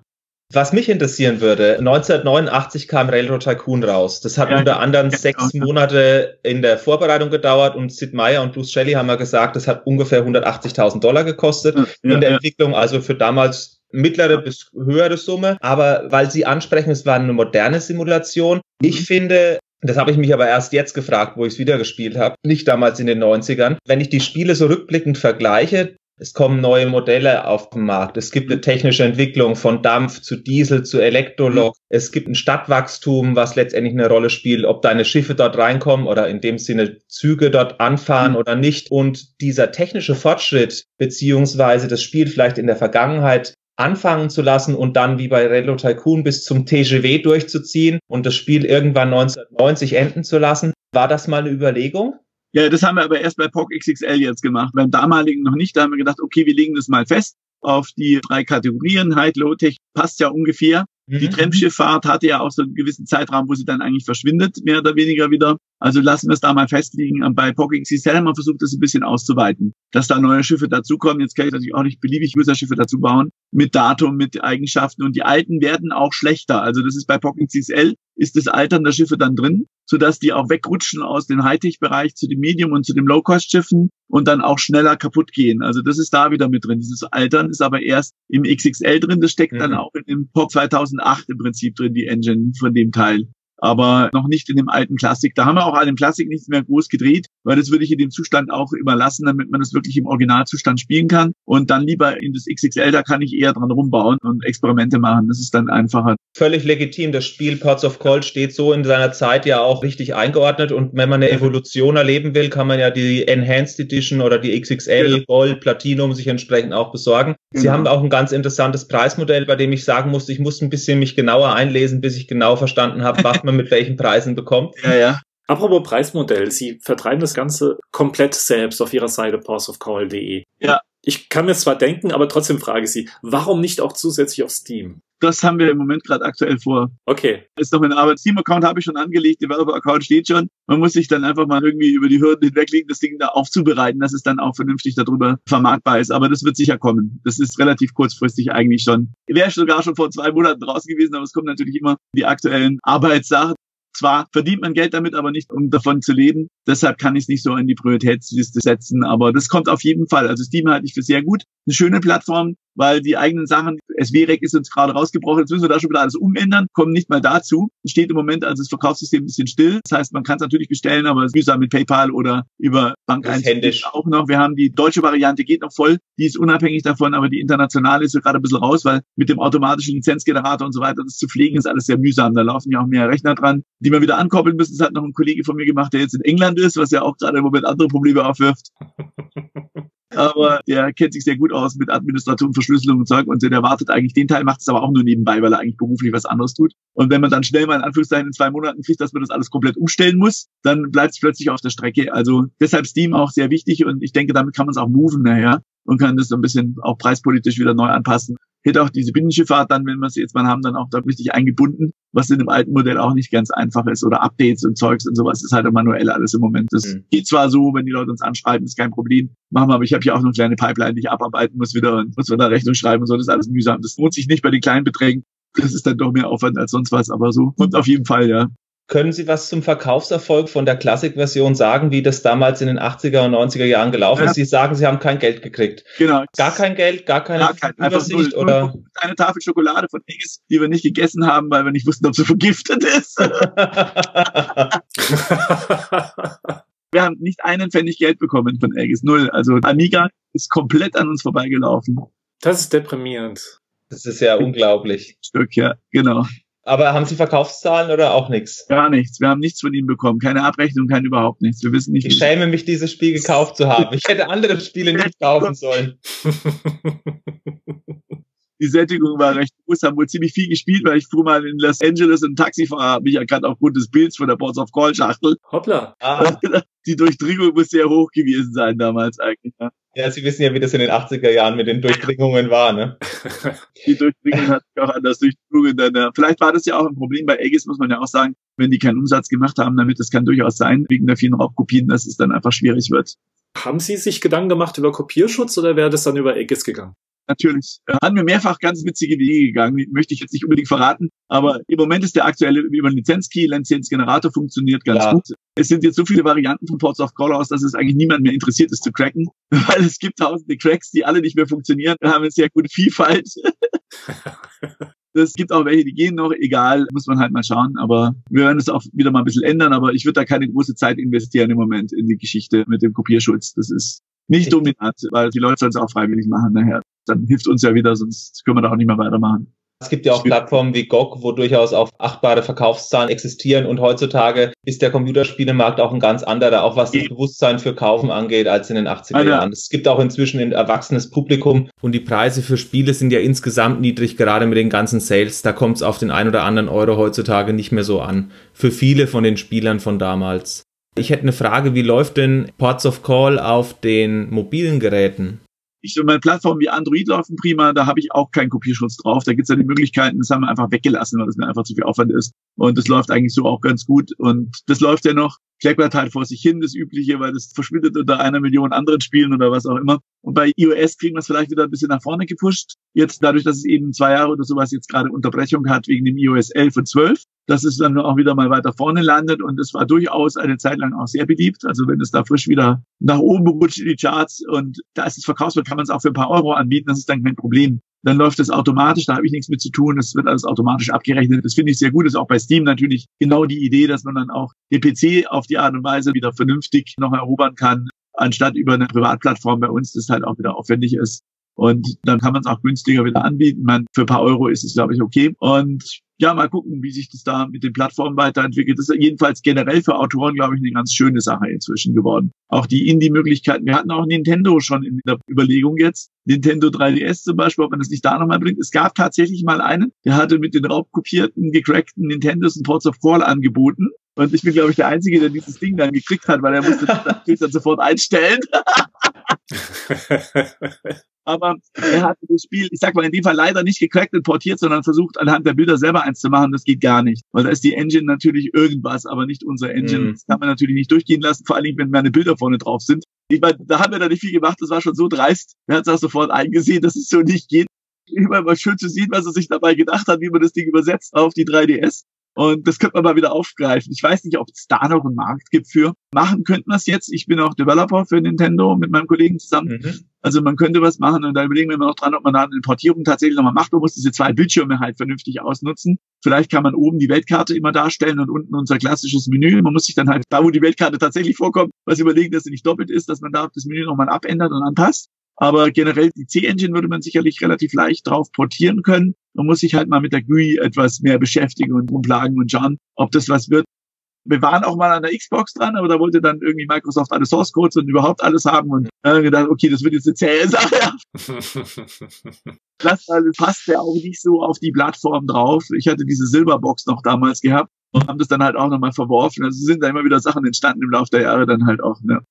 A: Was mich interessieren würde, 1989 kam Railroad Tycoon raus. Das hat ja, unter anderem ja, sechs ja. Monate in der Vorbereitung gedauert und Sid Meier und Bruce Shelley haben ja gesagt, das hat ungefähr 180.000 Dollar gekostet in der Entwicklung, also für damals mittlere bis höhere Summe. Aber weil Sie ansprechen, es war eine moderne Simulation. Ich mhm. finde, das habe ich mich aber erst jetzt gefragt, wo ich es wieder gespielt habe, nicht damals in den 90ern. Wenn ich die Spiele so rückblickend vergleiche, es kommen neue Modelle auf den Markt. Es gibt eine technische Entwicklung von Dampf zu Diesel zu Elektrolog. Es gibt ein Stadtwachstum, was letztendlich eine Rolle spielt, ob deine Schiffe dort reinkommen oder in dem Sinne Züge dort anfahren oder nicht. Und dieser technische Fortschritt beziehungsweise das Spiel vielleicht in der Vergangenheit anfangen zu lassen und dann wie bei Railroad Tycoon bis zum TGW durchzuziehen und das Spiel irgendwann 1990 enden zu lassen. War das mal eine Überlegung?
B: Ja, das haben wir aber erst bei POC XXL jetzt gemacht. Beim damaligen noch nicht. Da haben wir gedacht, okay, wir legen das mal fest auf die drei Kategorien. High, Low Tech passt ja ungefähr. Die mhm. Tramschifffahrt hatte ja auch so einen gewissen Zeitraum, wo sie dann eigentlich verschwindet, mehr oder weniger wieder. Also lassen wir es da mal festlegen. Und bei Pocket XXL haben wir versucht, das ein bisschen auszuweiten, dass da neue Schiffe dazukommen. Jetzt kann ich natürlich auch nicht beliebig User-Schiffe dazu bauen, mit Datum, mit Eigenschaften. Und die alten werden auch schlechter. Also das ist bei Pocket XXL, ist das Altern der Schiffe dann drin, sodass die auch wegrutschen aus dem Hightech-Bereich zu dem Medium und zu dem Low-Cost-Schiffen und dann auch schneller kaputt gehen. Also das ist da wieder mit drin. Dieses Altern ist aber erst im XXL drin. Das steckt mhm. dann auch in dem POC 2008 im Prinzip drin, die Engine von dem Teil aber noch nicht in dem alten Klassik. Da haben wir auch an dem Klassik nichts mehr groß gedreht, weil das würde ich in dem Zustand auch überlassen, damit man das wirklich im Originalzustand spielen kann. Und dann lieber in das XXL, da kann ich eher dran rumbauen und Experimente machen. Das ist dann einfacher.
A: Völlig legitim. Das Spiel Pots of Cold steht so in seiner Zeit ja auch richtig eingeordnet. Und wenn man eine Evolution erleben will, kann man ja die Enhanced Edition oder die XXL genau. Gold, Platinum sich entsprechend auch besorgen. Genau. Sie haben auch ein ganz interessantes Preismodell, bei dem ich sagen musste, ich musste ein bisschen mich genauer einlesen, bis ich genau verstanden habe, was man mit welchen Preisen bekommt.
B: Ja, ja.
C: Apropos Preismodell, Sie vertreiben das Ganze komplett selbst auf Ihrer Seite pausofcall.de.
B: Ja.
C: Ich kann mir zwar denken, aber trotzdem frage ich Sie, warum nicht auch zusätzlich auf Steam?
B: Das haben wir im Moment gerade aktuell vor.
C: Okay.
B: Das ist noch meine Arbeit. Steam-Account habe ich schon angelegt, Developer-Account steht schon. Man muss sich dann einfach mal irgendwie über die Hürden hinweglegen, das Ding da aufzubereiten, dass es dann auch vernünftig darüber vermarktbar ist. Aber das wird sicher kommen. Das ist relativ kurzfristig eigentlich schon. Wäre sogar schon vor zwei Monaten draußen gewesen, aber es kommen natürlich immer die aktuellen Arbeitssachen. Zwar verdient man Geld damit, aber nicht, um davon zu leben. Deshalb kann ich es nicht so in die Prioritätsliste setzen. Aber das kommt auf jeden Fall. Also Steam halte ich für sehr gut. Eine schöne Plattform, weil die eigenen Sachen, SWREC ist uns gerade rausgebrochen, jetzt müssen wir da schon wieder alles umändern, kommen nicht mal dazu. Steht im Moment also das Verkaufssystem ein bisschen still. Das heißt, man kann es natürlich bestellen, aber es ist mühsam mit PayPal oder über Bank
A: händisch
B: auch noch. Wir haben die deutsche Variante geht noch voll, die ist unabhängig davon, aber die internationale ist so gerade ein bisschen raus, weil mit dem automatischen Lizenzgenerator und so weiter, das zu pflegen ist alles sehr mühsam. Da laufen ja auch mehr Rechner dran, die man wieder ankoppeln müssen. Das hat noch ein Kollege von mir gemacht, der jetzt in England ist, was ja auch gerade im Moment andere Probleme aufwirft. aber der kennt sich sehr gut aus mit Administration, Verschlüsselung und Zeug und der erwartet eigentlich den Teil, macht es aber auch nur nebenbei, weil er eigentlich beruflich was anderes tut. Und wenn man dann schnell mal in Anführungszeichen in zwei Monaten kriegt, dass man das alles komplett umstellen muss, dann bleibt es plötzlich auf der Strecke. Also deshalb Steam auch sehr wichtig und ich denke, damit kann man es auch moven nachher und kann das so ein bisschen auch preispolitisch wieder neu anpassen hätte auch diese Binnenschifffahrt dann, wenn wir sie jetzt mal haben, dann auch da richtig eingebunden, was in dem alten Modell auch nicht ganz einfach ist. Oder Updates und Zeugs und sowas ist halt manuell alles im Moment. Das mhm. geht zwar so, wenn die Leute uns anschreiben, ist kein Problem. Machen wir, aber ich habe ja auch noch eine kleine Pipeline, die ich abarbeiten muss wieder und muss wieder Rechnung schreiben und so. Das ist alles mühsam. Das lohnt sich nicht bei den kleinen Beträgen. Das ist dann doch mehr Aufwand als sonst was, aber so kommt auf jeden Fall, ja.
A: Können Sie was zum Verkaufserfolg von der Classic-Version sagen, wie das damals in den 80er und 90er Jahren gelaufen ja. ist? Sie sagen, Sie haben kein Geld gekriegt.
B: Genau.
A: Gar kein Geld, gar keine gar kein, Übersicht null, oder? Null,
B: eine Tafel Schokolade von Eggs, die wir nicht gegessen haben, weil wir nicht wussten, ob sie vergiftet ist. wir haben nicht einen Pfennig Geld bekommen von Eggs, null. Also Amiga ist komplett an uns vorbeigelaufen.
C: Das ist deprimierend.
A: Das ist ja unglaublich.
B: Stück, ja, genau.
A: Aber haben Sie Verkaufszahlen oder auch nichts?
B: Gar nichts. Wir haben nichts von ihm bekommen. Keine Abrechnung, kein überhaupt nichts. Wir wissen nicht.
A: Ich schäme mich, dieses Spiel gekauft zu haben. Ich hätte andere Spiele nicht kaufen sollen.
B: Die Sättigung war recht groß, haben wohl ziemlich viel gespielt, weil ich fuhr mal in Los Angeles ein Taxifahrer, habe mich erkannt aufgrund des Bilds von der Boards of Call Schachtel.
C: Hoppla.
B: Ah. Die Durchdringung muss sehr hoch gewesen sein damals eigentlich. Ja.
A: Ja, Sie wissen ja, wie das in den 80er Jahren mit den Durchdringungen war, ne?
B: Die Durchdringung hat sich auch anders durchdrungen. Dann, äh, vielleicht war das ja auch ein Problem bei Aegis, muss man ja auch sagen, wenn die keinen Umsatz gemacht haben, damit das kann durchaus sein, wegen der vielen Raubkopien, dass es dann einfach schwierig wird.
C: Haben Sie sich Gedanken gemacht über Kopierschutz oder wäre das dann über Aegis gegangen?
B: Natürlich äh, haben mir mehrfach ganz witzige Wege gegangen, die möchte ich jetzt nicht unbedingt verraten, aber im Moment ist der aktuelle über Lizenzkey, Lizenzgenerator funktioniert ganz ja. gut. Es sind jetzt so viele Varianten von Ports of Call aus, dass es eigentlich niemand mehr interessiert ist zu cracken, weil es gibt tausende Cracks, die alle nicht mehr funktionieren. Wir haben eine sehr gute Vielfalt. Es gibt auch welche, die gehen noch, egal, muss man halt mal schauen. Aber wir werden es auch wieder mal ein bisschen ändern, aber ich würde da keine große Zeit investieren im Moment in die Geschichte mit dem Kopierschutz. Das ist nicht dominant, weil die Leute sollen es auch freiwillig machen nachher dann hilft uns ja wieder, sonst können wir da auch nicht mehr weitermachen.
A: Es gibt ja auch Plattformen wie GOG, wo durchaus auch achtbare Verkaufszahlen existieren und heutzutage ist der Computerspielemarkt auch ein ganz anderer, auch was das Bewusstsein für Kaufen angeht, als in den 80er ah, Jahren. Es gibt auch inzwischen ein erwachsenes Publikum und die Preise für Spiele sind ja insgesamt niedrig, gerade mit den ganzen Sales. Da kommt es auf den ein oder anderen Euro heutzutage nicht mehr so an. Für viele von den Spielern von damals. Ich hätte eine Frage, wie läuft denn Ports of Call auf den mobilen Geräten?
B: ich so meine Plattform wie Android laufen prima, da habe ich auch keinen Kopierschutz drauf. Da gibt's ja die Möglichkeiten, das haben wir einfach weggelassen, weil das mir einfach zu viel Aufwand ist. Und das läuft eigentlich so auch ganz gut. Und das läuft ja noch, kleckert halt vor sich hin, das Übliche, weil das verschwindet unter einer Million anderen Spielen oder was auch immer. Und bei iOS kriegen wir es vielleicht wieder ein bisschen nach vorne gepusht. Jetzt dadurch, dass es eben zwei Jahre oder sowas jetzt gerade Unterbrechung hat wegen dem iOS 11 und 12, dass es dann auch wieder mal weiter vorne landet. Und es war durchaus eine Zeit lang auch sehr beliebt. Also wenn es da frisch wieder nach oben rutscht in die Charts und da ist es verkaufswert, kann man es auch für ein paar Euro anbieten. Das ist dann kein Problem. Dann läuft es automatisch, da habe ich nichts mit zu tun. Es wird alles automatisch abgerechnet. Das finde ich sehr gut. Das ist auch bei Steam natürlich genau die Idee, dass man dann auch den PC auf die Art und Weise wieder vernünftig noch erobern kann, anstatt über eine Privatplattform bei uns, das halt auch wieder aufwendig ist. Und dann kann man es auch günstiger wieder anbieten. Man, für ein paar Euro ist es, glaube ich, okay. Und ja, mal gucken, wie sich das da mit den Plattformen weiterentwickelt. Das ist jedenfalls generell für Autoren, glaube ich, eine ganz schöne Sache inzwischen geworden. Auch die Indie-Möglichkeiten. Wir hatten auch Nintendo schon in der Überlegung jetzt. Nintendo 3DS zum Beispiel, ob man das nicht da nochmal bringt. Es gab tatsächlich mal einen, der hatte mit den raubkopierten, gecrackten Nintendos ein Ports of Call angeboten. Und ich bin, glaube ich, der Einzige, der dieses Ding dann gekriegt hat, weil er musste das natürlich dann sofort einstellen. aber er hat das Spiel, ich sag mal, in dem Fall leider nicht gecrackt und portiert, sondern versucht anhand der Bilder selber eins zu machen. Das geht gar nicht. Weil da ist die Engine natürlich irgendwas, aber nicht unsere Engine. Mhm. Das kann man natürlich nicht durchgehen lassen, vor allem wenn meine Bilder vorne drauf sind. Ich meine, da haben wir da nicht viel gemacht, das war schon so dreist. Er hat es auch sofort eingesehen, dass es so nicht geht. Immer mal schön zu sehen, was er sich dabei gedacht hat, wie man das Ding übersetzt auf die 3DS. Und das könnte man mal wieder aufgreifen. Ich weiß nicht, ob es da noch einen Markt gibt für. Machen könnten wir es jetzt. Ich bin auch Developer für Nintendo mit meinem Kollegen zusammen. Mhm. Also man könnte was machen und da überlegen wir noch dran, ob man da eine Portierung tatsächlich nochmal macht. Man muss diese zwei Bildschirme halt vernünftig ausnutzen. Vielleicht kann man oben die Weltkarte immer darstellen und unten unser klassisches Menü. Man muss sich dann halt da, wo die Weltkarte tatsächlich vorkommt, was überlegen, dass sie nicht doppelt ist, dass man da das Menü nochmal abändert und anpasst. Aber generell die C-Engine würde man sicherlich relativ leicht drauf portieren können. Man muss sich halt mal mit der GUI etwas mehr beschäftigen und rumplagen und schauen, ob das was wird. Wir waren auch mal an der Xbox dran, aber da wollte dann irgendwie Microsoft alle Source Codes und überhaupt alles haben und dann gedacht, okay, das wird jetzt eine zähe Sache. das alles passt ja auch nicht so auf die Plattform drauf. Ich hatte diese Silberbox noch damals gehabt und haben das dann halt auch nochmal verworfen. Also sind da immer wieder Sachen entstanden im Laufe der Jahre dann halt auch. Ne?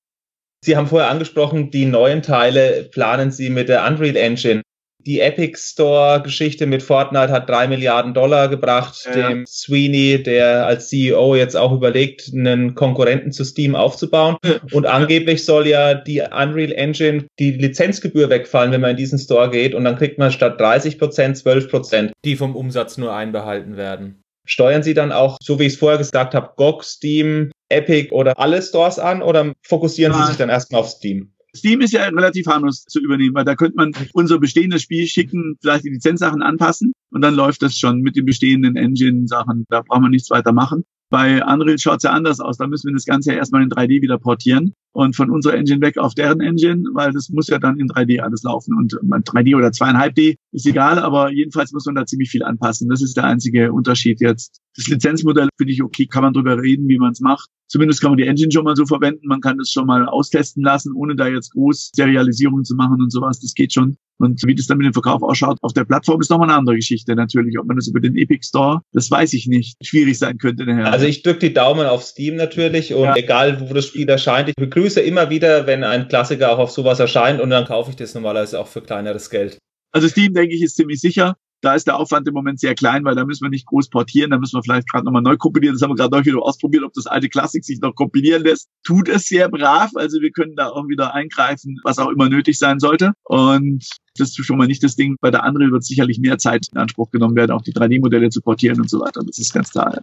A: Sie haben vorher angesprochen, die neuen Teile planen Sie mit der Unreal Engine. Die Epic Store Geschichte mit Fortnite hat drei Milliarden Dollar gebracht, ja. dem Sweeney, der als CEO jetzt auch überlegt, einen Konkurrenten zu Steam aufzubauen. Und angeblich soll ja die Unreal Engine die Lizenzgebühr wegfallen, wenn man in diesen Store geht. Und dann kriegt man statt 30 Prozent 12 Prozent, die vom Umsatz nur einbehalten werden. Steuern Sie dann auch, so wie ich es vorher gesagt habe, GOG, Steam, Epic oder alle Stores an oder fokussieren Sie sich dann erstmal auf Steam?
B: Steam ist ja relativ harmlos zu übernehmen, weil da könnte man unser bestehendes Spiel schicken, vielleicht die Lizenzsachen anpassen und dann läuft das schon mit den bestehenden Engine-Sachen. Da braucht man nichts weiter machen. Bei Unreal schaut es ja anders aus. Da müssen wir das Ganze ja erstmal in 3D wieder portieren und von unserer Engine weg auf deren Engine, weil das muss ja dann in 3D alles laufen. Und 3D oder 2,5D ist egal, aber jedenfalls muss man da ziemlich viel anpassen. Das ist der einzige Unterschied jetzt. Das Lizenzmodell finde ich okay, kann man drüber reden, wie man es macht. Zumindest kann man die Engine schon mal so verwenden. Man kann das schon mal austesten lassen, ohne da jetzt groß Serialisierung zu machen und sowas. Das geht schon. Und wie das dann mit dem Verkauf ausschaut auf der Plattform ist nochmal eine andere Geschichte natürlich. Ob man das über den Epic Store, das weiß ich nicht. Schwierig sein könnte nachher.
A: Also ich drücke die Daumen auf Steam natürlich und ja. egal wo das Spiel erscheint, ich begrüße immer wieder, wenn ein Klassiker auch auf sowas erscheint und dann kaufe ich das normalerweise auch für kleineres Geld.
B: Also Steam, denke ich, ist ziemlich sicher. Da ist der Aufwand im Moment sehr klein, weil da müssen wir nicht groß portieren, da müssen wir vielleicht gerade nochmal neu kompilieren. Das haben wir gerade neu wieder ausprobiert, ob das alte Klassik sich noch kompilieren lässt. Tut es sehr brav, also wir können da auch wieder eingreifen, was auch immer nötig sein sollte. Und das ist schon mal nicht das Ding. Bei der anderen wird sicherlich mehr Zeit in Anspruch genommen werden, auch die 3D-Modelle zu portieren und so weiter. Das ist ganz klar.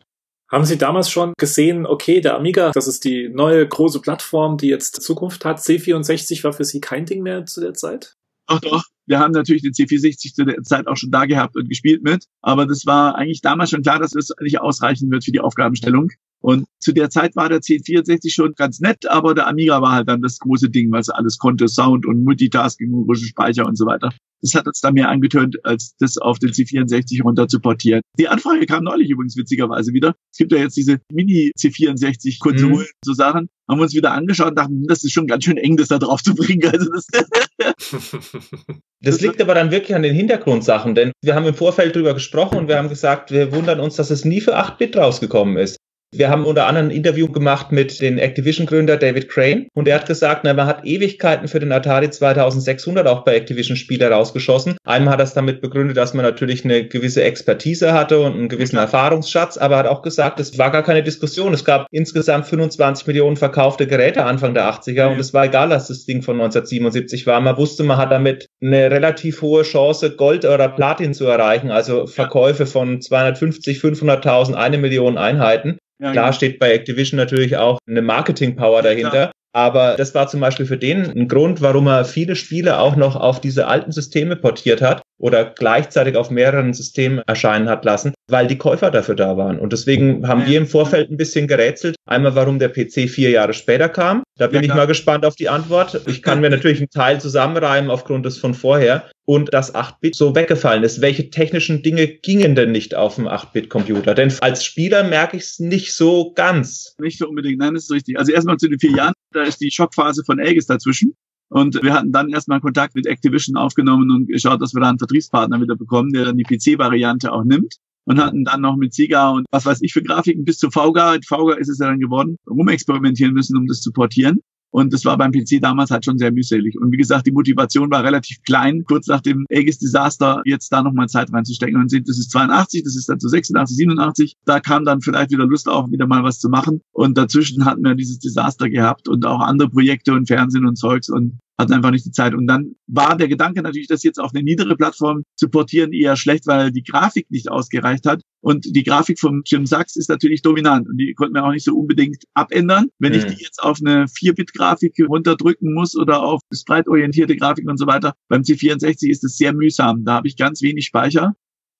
C: Haben Sie damals schon gesehen, okay, der Amiga, das ist die neue große Plattform, die jetzt Zukunft hat. C64 war für Sie kein Ding mehr zu der Zeit?
B: Doch, doch. Wir haben natürlich den C460 zu der Zeit auch schon da gehabt und gespielt mit. Aber das war eigentlich damals schon klar, dass das nicht ausreichen wird für die Aufgabenstellung. Und zu der Zeit war der C64 schon ganz nett, aber der Amiga war halt dann das große Ding, was alles konnte, Sound und Multitasking, und Speicher und so weiter. Das hat uns da mehr angetönt, als das auf den C64 runter zu portieren. Die Anfrage kam neulich übrigens witzigerweise wieder. Es gibt ja jetzt diese Mini-C64-Konsolen, mhm. so Sachen. Haben wir uns wieder angeschaut und dachten, hm, das ist schon ganz schön eng, das da drauf zu bringen. Also das,
A: das liegt aber dann wirklich an den Hintergrundsachen, denn wir haben im Vorfeld drüber gesprochen und wir haben gesagt, wir wundern uns, dass es nie für 8-Bit rausgekommen ist. Wir haben unter anderem ein Interview gemacht mit dem Activision-Gründer David Crane und er hat gesagt, na, man hat Ewigkeiten für den Atari 2600 auch bei Activision-Spiele rausgeschossen. Einmal hat er es damit begründet, dass man natürlich eine gewisse Expertise hatte und einen gewissen Erfahrungsschatz, aber er hat auch gesagt, es war gar keine Diskussion. Es gab insgesamt 25 Millionen verkaufte Geräte Anfang der 80er und es war egal, dass das Ding von 1977 war. Man wusste, man hat damit eine relativ hohe Chance, Gold oder Platin zu erreichen, also Verkäufe von 250, 500.000, eine Million Einheiten. Ja, Klar genau. steht bei Activision natürlich auch eine Marketing-Power dahinter. Ja, aber das war zum Beispiel für den ein Grund, warum er viele Spiele auch noch auf diese alten Systeme portiert hat oder gleichzeitig auf mehreren Systemen erscheinen hat lassen, weil die Käufer dafür da waren. Und deswegen haben wir im Vorfeld ein bisschen gerätselt. Einmal, warum der PC vier Jahre später kam. Da bin ja, ich mal gespannt auf die Antwort. Ich kann mir natürlich einen Teil zusammenreimen aufgrund des von vorher. Und dass 8-Bit so weggefallen ist. Welche technischen Dinge gingen denn nicht auf dem 8-Bit-Computer? Denn als Spieler merke ich es nicht so ganz.
B: Nicht so unbedingt, nein, das ist richtig. Also erstmal zu den vier Jahren, da ist die Schockphase von Aegis dazwischen. Und wir hatten dann erstmal Kontakt mit Activision aufgenommen und geschaut, dass wir da einen Vertriebspartner wieder bekommen, der dann die PC-Variante auch nimmt. Und hatten dann noch mit Sega und was weiß ich für Grafiken bis zu VGA, VGA ist es ja dann geworden, rumexperimentieren müssen, um das zu portieren. Und das war beim PC damals halt schon sehr mühselig. Und wie gesagt, die Motivation war relativ klein, kurz nach dem Aegis-Desaster jetzt da nochmal Zeit reinzustecken. Und sehen, das ist 82, das ist dann zu 86, 87. Da kam dann vielleicht wieder Lust auf, wieder mal was zu machen. Und dazwischen hatten wir dieses Desaster gehabt und auch andere Projekte und Fernsehen und Zeugs. Und hatten einfach nicht die Zeit. Und dann war der Gedanke natürlich, das jetzt auf eine niedere Plattform zu portieren, eher schlecht, weil die Grafik nicht ausgereicht hat. Und die Grafik von Jim Sachs ist natürlich dominant und die konnten wir auch nicht so unbedingt abändern. Wenn mhm. ich die jetzt auf eine 4-Bit-Grafik runterdrücken muss oder auf sprite-orientierte Grafik und so weiter, beim C64 ist es sehr mühsam. Da habe ich ganz wenig Speicher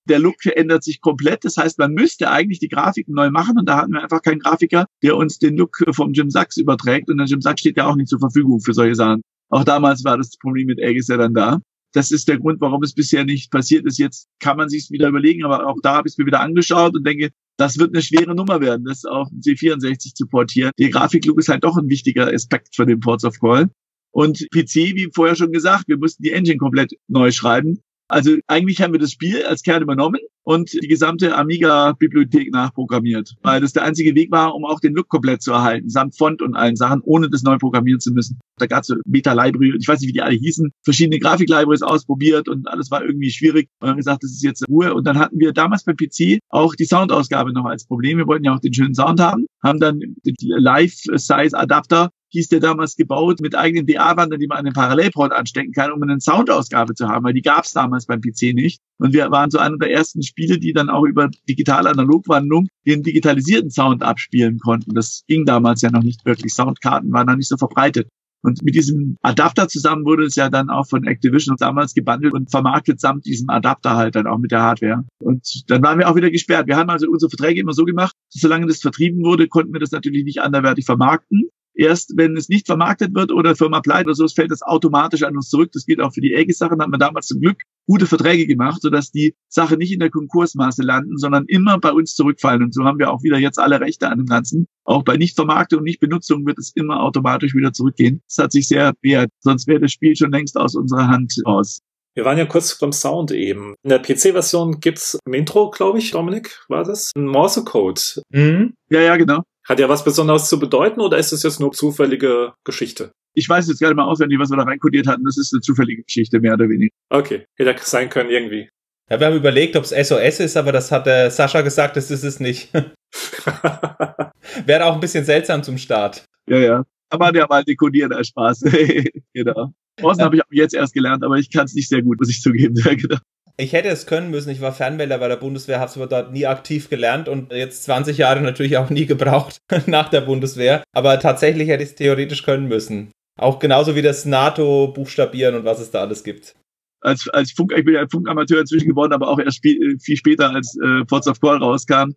B: der Look ändert sich komplett. Das heißt, man müsste eigentlich die Grafiken neu machen und da hatten wir einfach keinen Grafiker, der uns den Look vom Jim Sachs überträgt. Und der Jim Sachs steht ja auch nicht zur Verfügung für solche Sachen. Auch damals war das Problem mit Aegis ja dann da. Das ist der Grund, warum es bisher nicht passiert ist. Jetzt kann man sich wieder überlegen, aber auch da habe ich es mir wieder angeschaut und denke, das wird eine schwere Nummer werden, das auf C64 zu portieren. Die Grafiklook ist halt doch ein wichtiger Aspekt für den Ports of Call. Und PC, wie vorher schon gesagt, wir mussten die Engine komplett neu schreiben. Also eigentlich haben wir das Spiel als Kern übernommen und die gesamte Amiga-Bibliothek nachprogrammiert, weil das der einzige Weg war, um auch den Look komplett zu erhalten, samt Font und allen Sachen, ohne das neu programmieren zu müssen. Da gab es so Beta-Library, ich weiß nicht, wie die alle hießen, verschiedene Grafik-Libraries ausprobiert und alles war irgendwie schwierig. Und haben gesagt, das ist jetzt Ruhe. Und dann hatten wir damals beim PC auch die Soundausgabe noch als Problem. Wir wollten ja auch den schönen Sound haben, haben dann den Live-Size-Adapter hieß der damals gebaut mit eigenen DA-Wandern, die man an den Parallelport anstecken kann, um eine Soundausgabe zu haben, weil die gab es damals beim PC nicht. Und wir waren so einer der ersten Spiele, die dann auch über digitale Analogwandlung den digitalisierten Sound abspielen konnten. Das ging damals ja noch nicht wirklich. Soundkarten waren noch nicht so verbreitet. Und mit diesem Adapter zusammen wurde es ja dann auch von Activision damals gebundelt und vermarktet samt diesem Adapter halt dann auch mit der Hardware. Und dann waren wir auch wieder gesperrt. Wir haben also unsere Verträge immer so gemacht, solange das vertrieben wurde, konnten wir das natürlich nicht anderwertig vermarkten. Erst wenn es nicht vermarktet wird oder Firma pleite oder so, es fällt das automatisch an uns zurück. Das geht auch für die Aegis-Sachen. Hat man damals zum Glück gute Verträge gemacht, sodass die Sache nicht in der Konkursmaße landen, sondern immer bei uns zurückfallen. Und so haben wir auch wieder jetzt alle Rechte an dem Ganzen. Auch bei Nichtvermarktung und Nichtbenutzung wird es immer automatisch wieder zurückgehen. Das hat sich sehr bewährt. Sonst wäre das Spiel schon längst aus unserer Hand raus.
C: Wir waren ja kurz beim Sound eben. In der PC-Version gibt's im Intro, glaube ich, Dominik, war das? Ein Morse-Code.
B: Mhm. Ja, ja, genau.
C: Hat ja was Besonderes zu bedeuten oder ist es jetzt nur zufällige Geschichte?
B: Ich weiß jetzt gar nicht mal auswendig, was wir da reinkodiert hatten. Das ist eine zufällige Geschichte, mehr oder weniger.
C: Okay, hätte sein können irgendwie.
A: Ja, wir haben überlegt, ob es SOS ist, aber das hat der Sascha gesagt, das ist es nicht. Wäre auch ein bisschen seltsam zum Start.
B: Ja, ja. Aber der mal dekodieren als Spaß. genau. Außen habe ich auch jetzt erst gelernt, aber ich kann es nicht sehr gut, muss ich zugeben. genau.
A: Ich hätte es können müssen. Ich war Fernwähler bei der Bundeswehr, habe es aber dort nie aktiv gelernt und jetzt 20 Jahre natürlich auch nie gebraucht nach der Bundeswehr. Aber tatsächlich hätte ich es theoretisch können müssen. Auch genauso wie das NATO-Buchstabieren und was es da alles gibt.
B: Als, als Funk, ich bin ja Funkamateur inzwischen geworden, aber auch erst viel später, als äh, of Call rauskam,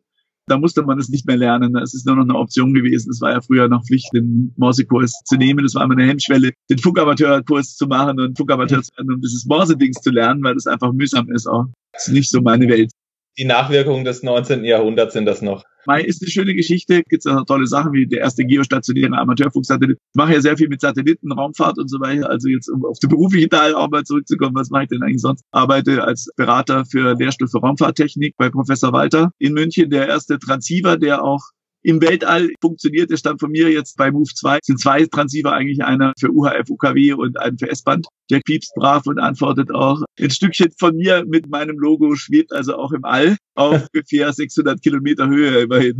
B: da musste man es nicht mehr lernen. Es ist nur noch eine Option gewesen. Es war ja früher noch Pflicht, den Morse-Kurs zu nehmen. Das war immer eine Hemmschwelle, den Funkamateur-Kurs zu machen und Funkamateur zu lernen und dieses Morse-Dings zu lernen, weil das einfach mühsam ist auch. Das ist nicht so meine Welt.
A: Die Nachwirkungen des 19. Jahrhunderts sind das noch.
B: Mai ist eine schöne Geschichte. Gibt es tolle Sachen wie der erste geostationäre Amateurfunksatellit. Ich mache ja sehr viel mit Satelliten, Raumfahrt und so weiter. Also jetzt um auf den beruflichen Teil auch mal zurückzukommen, was mache ich denn eigentlich sonst? Arbeite als Berater für Lehrstuhl für Raumfahrttechnik bei Professor Walter in München, der erste Transceiver, der auch im Weltall funktioniert. Der stammt von mir jetzt bei Move 2. Es sind zwei Transceiver, eigentlich einer für UHF, UKW und einen für S-Band. Der piepst brav und antwortet auch. Ein Stückchen von mir mit meinem Logo schwebt also auch im All auf ungefähr 600 Kilometer Höhe immerhin.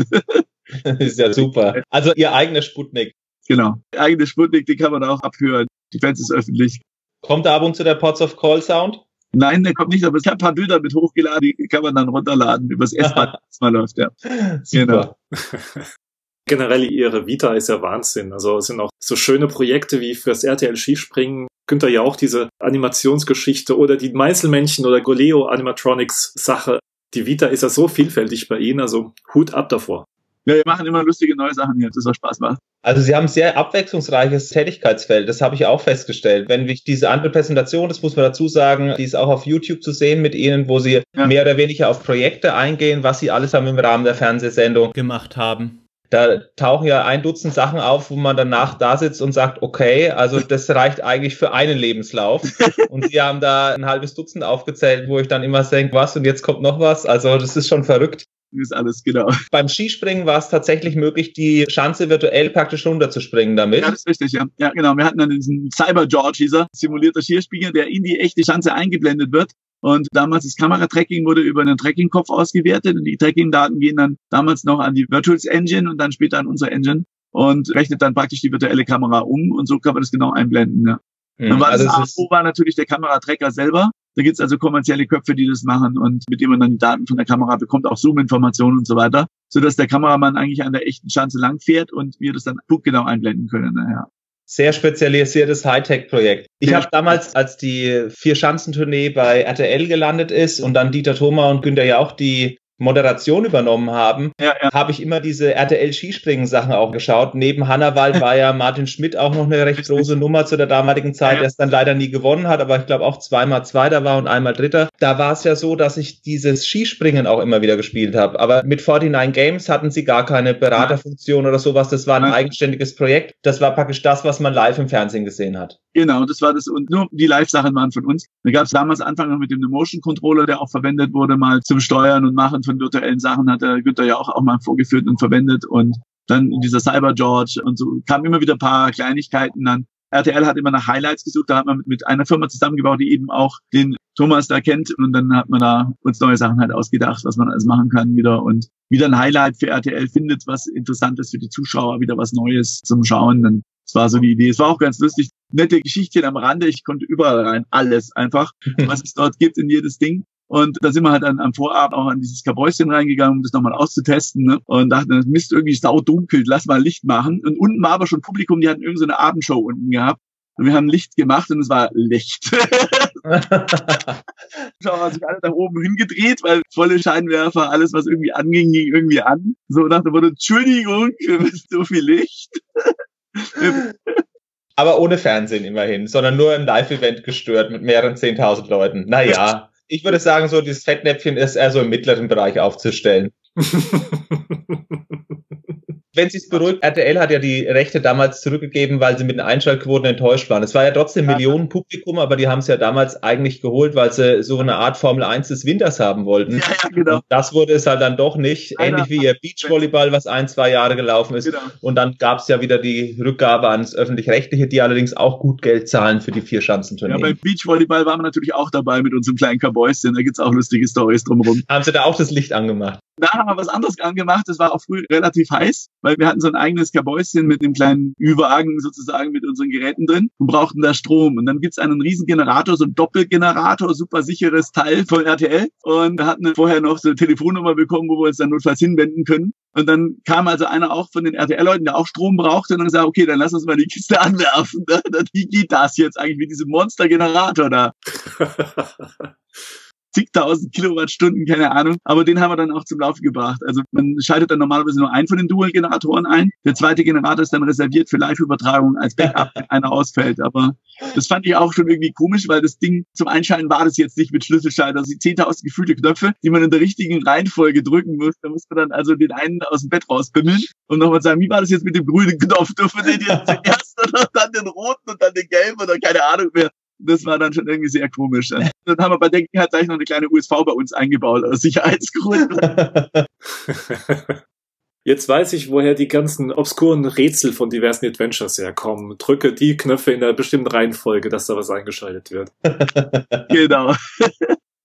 A: ist ja super. Also ihr eigener Sputnik.
B: Genau. Eigene Sputnik, den kann man auch abhören. Die Fans ist öffentlich.
A: Kommt da ab und zu der Pots of Call Sound?
B: Nein, der kommt nicht, aber ich habe ein paar Bilder mit hochgeladen, die kann man dann runterladen, übers S-Bahn, mal läuft, ja.
A: Super.
C: Genau. Generell ihre Vita ist ja Wahnsinn. Also es sind auch so schöne Projekte wie fürs RTL Skispringen. Günther ja auch diese Animationsgeschichte oder die Meißelmännchen oder Goleo Animatronics Sache. Die Vita ist ja so vielfältig bei Ihnen, also Hut ab davor.
B: Ja, wir machen immer lustige neue Sachen hier, das auch Spaß macht.
A: Also Sie haben ein sehr abwechslungsreiches Tätigkeitsfeld, das habe ich auch festgestellt. Wenn ich diese andere Präsentation, das muss man dazu sagen, die ist auch auf YouTube zu sehen mit Ihnen, wo Sie ja. mehr oder weniger auf Projekte eingehen, was Sie alles haben im Rahmen der Fernsehsendung gemacht haben. Da tauchen ja ein Dutzend Sachen auf, wo man danach da sitzt und sagt, okay, also das reicht eigentlich für einen Lebenslauf. Und Sie haben da ein halbes Dutzend aufgezählt, wo ich dann immer denke, was und jetzt kommt noch was. Also das ist schon verrückt
B: ist alles, genau.
A: Beim Skispringen war es tatsächlich möglich, die Schanze virtuell praktisch runterzuspringen damit.
B: Ja, das ist richtig, ja. Ja, genau. Wir hatten dann diesen Cyber George, dieser simulierter Skierspieler, der in die echte Schanze eingeblendet wird. Und damals das Kameratracking wurde über einen Tracking-Kopf ausgewertet und die Tracking-Daten gehen dann damals noch an die Virtuals Engine und dann später an unsere Engine und rechnet dann praktisch die virtuelle Kamera um und so kann man das genau einblenden. Ja. Mhm, dann war also das AFO war natürlich der Kameratracker selber da gibt es also kommerzielle Köpfe, die das machen und mit denen man dann die Daten von der Kamera bekommt, auch Zoom-Informationen und so weiter, sodass der Kameramann eigentlich an der echten Schanze langfährt und wir das dann punktgenau einblenden können. Ja.
A: Sehr spezialisiertes Hightech-Projekt. Ich habe damals, als die Vier-Schanzentournee bei RTL gelandet ist und dann Dieter Thoma und Günther ja auch die Moderation übernommen haben, ja, ja. habe ich immer diese RTL-Skispringen-Sachen auch geschaut. Neben Hannawald war ja Martin Schmidt auch noch eine recht große Nummer zu der damaligen Zeit, ja, der es dann leider nie gewonnen hat, aber ich glaube auch zweimal Zweiter war und einmal Dritter. Da war es ja so, dass ich dieses Skispringen auch immer wieder gespielt habe. Aber mit 49 Games hatten sie gar keine Beraterfunktion oder sowas. Das war ein eigenständiges Projekt. Das war praktisch das, was man live im Fernsehen gesehen hat.
B: Genau, das war das. Und nur die Live-Sachen waren von uns. Da gab es damals Anfang noch mit dem Motion Controller, der auch verwendet wurde, mal zum Steuern und Machen von virtuellen Sachen, hat der Günther ja auch, auch mal vorgeführt und verwendet. Und dann dieser Cyber George und so kamen immer wieder ein paar Kleinigkeiten dann. RTL hat immer nach Highlights gesucht, da hat man mit einer Firma zusammengebaut, die eben auch den Thomas da kennt und dann hat man da uns neue Sachen halt ausgedacht, was man alles machen kann wieder und wieder ein Highlight für RTL findet, was interessant ist für die Zuschauer, wieder was Neues zum Schauen. Dann das war so die Idee. Es war auch ganz lustig. Nette Geschichtchen am Rande. Ich konnte überall rein. Alles einfach, was es dort gibt in jedes Ding. Und da sind wir halt dann am Vorabend auch an dieses Kabäuschen reingegangen, um das nochmal auszutesten. Ne? Und dachten, das Mist irgendwie saudunkel, lass mal Licht machen. Und unten war aber schon Publikum, die hatten irgendeine so Abendshow unten gehabt. Und wir haben Licht gemacht und es war Licht. Schau mal, sich alle da oben hingedreht, weil volle Scheinwerfer, alles, was irgendwie anging, ging irgendwie an. So nach dem Motto, Entschuldigung, so viel Licht.
A: Aber ohne Fernsehen immerhin, sondern nur ein Live-Event gestört mit mehreren 10.000 Leuten. Naja, ich würde sagen, so dieses Fettnäpfchen ist eher so im mittleren Bereich aufzustellen. wenn Sie es beruhigt, RTL hat ja die Rechte damals zurückgegeben, weil sie mit den Einschaltquoten enttäuscht waren. Es war ja trotzdem ja. Millionen Publikum, aber die haben es ja damals eigentlich geholt, weil sie so eine Art Formel 1 des Winters haben wollten. Ja, ja, genau. Und das wurde es halt dann doch nicht, ähnlich wie ihr Beachvolleyball, was ein, zwei Jahre gelaufen ist. Genau. Und dann gab es ja wieder die Rückgabe ans Öffentlich-Rechtliche, die allerdings auch gut Geld zahlen für die vier Schanzenturniere.
B: Ja, beim Beachvolleyball waren wir natürlich auch dabei mit unserem kleinen Kabäuschen. Da gibt's auch lustige Stories drumherum.
A: Haben sie da auch das Licht angemacht?
B: Da haben wir was anderes angemacht. Das war auch früh relativ heiß, weil wir hatten so ein eigenes Kabäuschen mit einem kleinen Ü-Wagen sozusagen mit unseren Geräten drin und brauchten da Strom. Und dann gibt's einen riesen Generator, so ein Doppelgenerator, super sicheres Teil von RTL. Und wir hatten vorher noch so eine Telefonnummer bekommen, wo wir uns dann notfalls hinwenden können. Und dann kam also einer auch von den RTL-Leuten, der auch Strom brauchte, und dann gesagt, okay, dann lass uns mal die Kiste anwerfen. Wie geht das jetzt eigentlich mit diesem Monster-Generator da? zigtausend Kilowattstunden, keine Ahnung. Aber den haben wir dann auch zum Laufen gebracht. Also man schaltet dann normalerweise nur einen von den Dual-Generatoren ein. Der zweite Generator ist dann reserviert für Live-Übertragung als Backup, wenn einer ausfällt. Aber das fand ich auch schon irgendwie komisch, weil das Ding zum Einschalten war das jetzt nicht mit Schlüsselschalter. Also die 10.000 gefühlte Knöpfe, die man in der richtigen Reihenfolge drücken muss. Da muss man dann also den einen aus dem Bett rausbimmeln und nochmal sagen, wie war das jetzt mit dem grünen Knopf? Dürfen den jetzt zuerst oder dann den roten und dann den gelben oder keine Ahnung mehr das war dann schon irgendwie sehr komisch. Dann haben wir bei der Gelegenheit gleich noch eine kleine USV bei uns eingebaut, aus Sicherheitsgründen.
C: Jetzt weiß ich, woher die ganzen obskuren Rätsel von diversen Adventures herkommen. Drücke die Knöpfe in einer bestimmten Reihenfolge, dass da was eingeschaltet wird.
B: genau.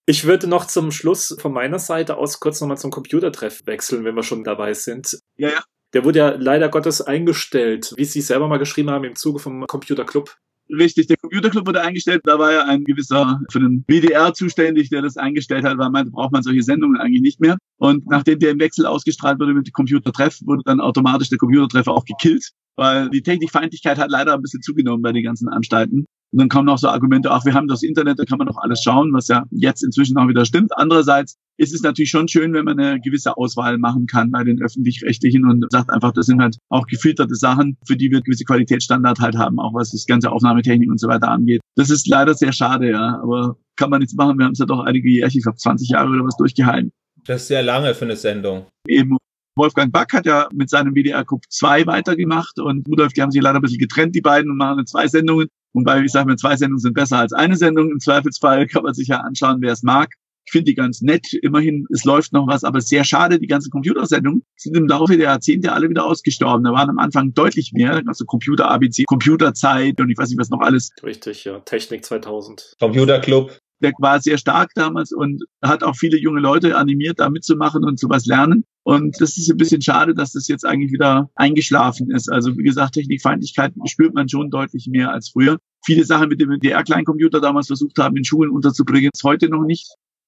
C: Ich würde noch zum Schluss von meiner Seite aus kurz nochmal zum Computertreff wechseln, wenn wir schon dabei sind.
B: Ja, ja.
C: Der wurde ja leider Gottes eingestellt, wie Sie selber mal geschrieben haben, im Zuge vom Computer Club.
B: Richtig, der Computerclub wurde eingestellt. Da war ja ein gewisser für den WDR zuständig, der das eingestellt hat, weil man braucht man solche Sendungen eigentlich nicht mehr. Und nachdem der im Wechsel ausgestrahlt wurde mit dem Computertreff, wurde dann automatisch der Computertreffer auch gekillt, weil die Technikfeindlichkeit hat leider ein bisschen zugenommen bei den ganzen Anstalten. Und dann kommen auch so Argumente, ach, wir haben das Internet, da kann man doch alles schauen, was ja jetzt inzwischen auch wieder stimmt. Andererseits ist es natürlich schon schön, wenn man eine gewisse Auswahl machen kann bei den öffentlich-rechtlichen und sagt einfach, das sind halt auch gefilterte Sachen, für die wir gewisse Qualitätsstandard halt haben, auch was das ganze Aufnahmetechnik und so weiter angeht. Das ist leider sehr schade, ja, aber kann man nichts machen. Wir haben es ja doch einige Jahre, ich glaube 20 Jahre oder was durchgehalten.
A: Das ist sehr lange für eine Sendung.
B: Eben. Wolfgang Back hat ja mit seinem WDR Group 2 weitergemacht und Rudolf, die haben sich leider ein bisschen getrennt, die beiden, und machen zwei Sendungen. Wobei, ich sage mir, zwei Sendungen sind besser als eine Sendung. Im Zweifelsfall kann man sich ja anschauen, wer es mag. Ich finde die ganz nett. Immerhin, es läuft noch was, aber sehr schade. Die ganzen Computersendungen sind im Laufe der Jahrzehnte alle wieder ausgestorben. Da waren am Anfang deutlich mehr. Also Computer ABC, Computerzeit und ich weiß nicht, was noch alles.
C: Richtig, ja. Technik 2000.
A: Computerclub.
B: Der war sehr stark damals und hat auch viele junge Leute animiert, da mitzumachen und sowas lernen. Und das ist ein bisschen schade, dass das jetzt eigentlich wieder eingeschlafen ist. Also wie gesagt, Technikfeindlichkeit spürt man schon deutlich mehr als früher. Viele Sachen mit dem DR-Kleincomputer damals versucht haben, in Schulen unterzubringen, ist heute noch nicht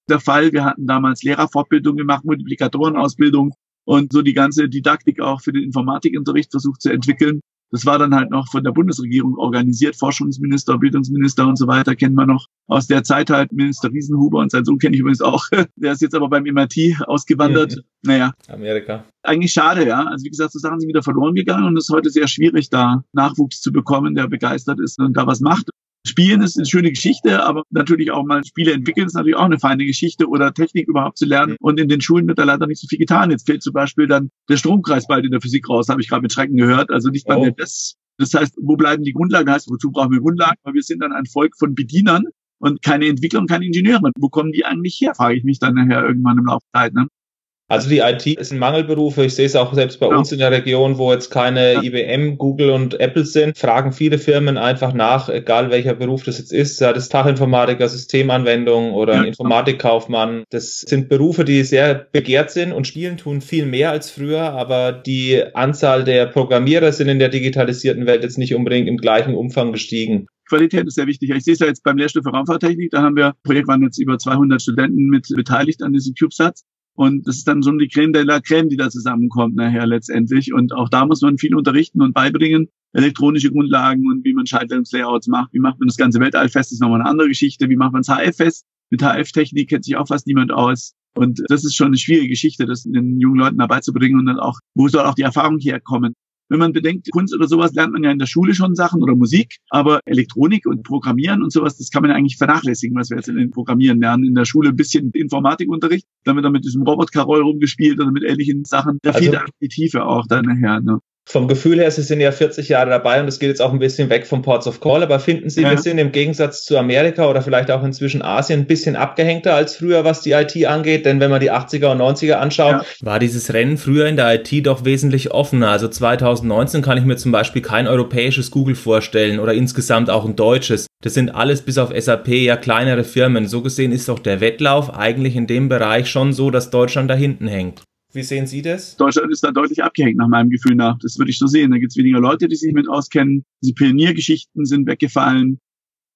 B: der Fall. Wir hatten damals Lehrerfortbildung gemacht, Multiplikatorenausbildung und so die ganze Didaktik auch für den Informatikunterricht versucht zu entwickeln. Das war dann halt noch von der Bundesregierung organisiert. Forschungsminister, Bildungsminister und so weiter kennt man noch aus der Zeit halt. Minister Riesenhuber und sein Sohn kenne ich übrigens auch. Der ist jetzt aber beim MIT ausgewandert. Mhm. Naja.
A: Amerika.
B: Eigentlich schade, ja. Also wie gesagt, so Sachen sind wieder verloren gegangen und es ist heute sehr schwierig, da Nachwuchs zu bekommen, der begeistert ist und da was macht. Spielen ist eine schöne Geschichte, aber natürlich auch mal Spiele entwickeln ist natürlich auch eine feine Geschichte oder Technik überhaupt zu lernen. Und in den Schulen wird da leider nicht so viel getan. Jetzt fehlt zum Beispiel dann der Stromkreis bald in der Physik raus, habe ich gerade mit Schrecken gehört. Also nicht mal oh. das. Das heißt, wo bleiben die Grundlagen? Das heißt, wozu brauchen wir Grundlagen? Weil wir sind dann ein Volk von Bedienern und keine Entwickler und keine Ingenieure. Wo kommen die eigentlich her? Frage ich mich dann nachher irgendwann im Laufe der Zeit. Ne?
A: Also die IT ist ein Mangelberuf. Ich sehe es auch selbst bei ja. uns in der Region, wo jetzt keine ja. IBM, Google und Apple sind, fragen viele Firmen einfach nach, egal welcher Beruf das jetzt ist, sei das Fachinformatiker, Systemanwendung oder ja. Informatikkaufmann. Das sind Berufe, die sehr begehrt sind und spielen tun viel mehr als früher, aber die Anzahl der Programmierer sind in der digitalisierten Welt jetzt nicht unbedingt im gleichen Umfang gestiegen.
B: Qualität ist sehr wichtig. Ich sehe es ja jetzt beim Lehrstuhl für Raumfahrttechnik. Da haben wir, Projekt waren jetzt über 200 Studenten mit beteiligt an diesem CubeSats. Und das ist dann so die Creme de la Creme, die da zusammenkommt nachher letztendlich. Und auch da muss man viel unterrichten und beibringen. Elektronische Grundlagen und wie man Schaltungslayouts macht. Wie macht man das ganze Weltall fest, ist nochmal eine andere Geschichte. Wie macht man es HF fest? Mit HF-Technik kennt sich auch fast niemand aus. Und das ist schon eine schwierige Geschichte, das den jungen Leuten dabei zu bringen und dann auch, wo soll auch die Erfahrung herkommen? Wenn man bedenkt, Kunst oder sowas lernt man ja in der Schule schon Sachen oder Musik, aber Elektronik und Programmieren und sowas, das kann man ja eigentlich vernachlässigen, was wir jetzt in den Programmieren lernen. In der Schule ein bisschen Informatikunterricht, dann wird da mit diesem Robot-Karol rumgespielt oder mit ähnlichen Sachen. Da also, fehlt die Tiefe auch dann nachher. Ne?
A: Vom Gefühl her, Sie sind ja 40 Jahre dabei und es geht jetzt auch ein bisschen weg vom Ports of Call, aber finden Sie, ja. wir sind im Gegensatz zu Amerika oder vielleicht auch inzwischen Asien ein bisschen abgehängter als früher, was die IT angeht? Denn wenn man die 80er und 90er anschaut, ja. war dieses Rennen früher in der IT doch wesentlich offener. Also 2019 kann ich mir zum Beispiel kein europäisches Google vorstellen oder insgesamt auch ein deutsches. Das sind alles bis auf SAP ja kleinere Firmen. So gesehen ist doch der Wettlauf eigentlich in dem Bereich schon so, dass Deutschland da hinten hängt. Wie sehen Sie das?
B: Deutschland ist da deutlich abgehängt nach meinem Gefühl nach. Das würde ich so sehen. Da gibt es weniger Leute, die sich mit auskennen. Die Pioniergeschichten sind weggefallen.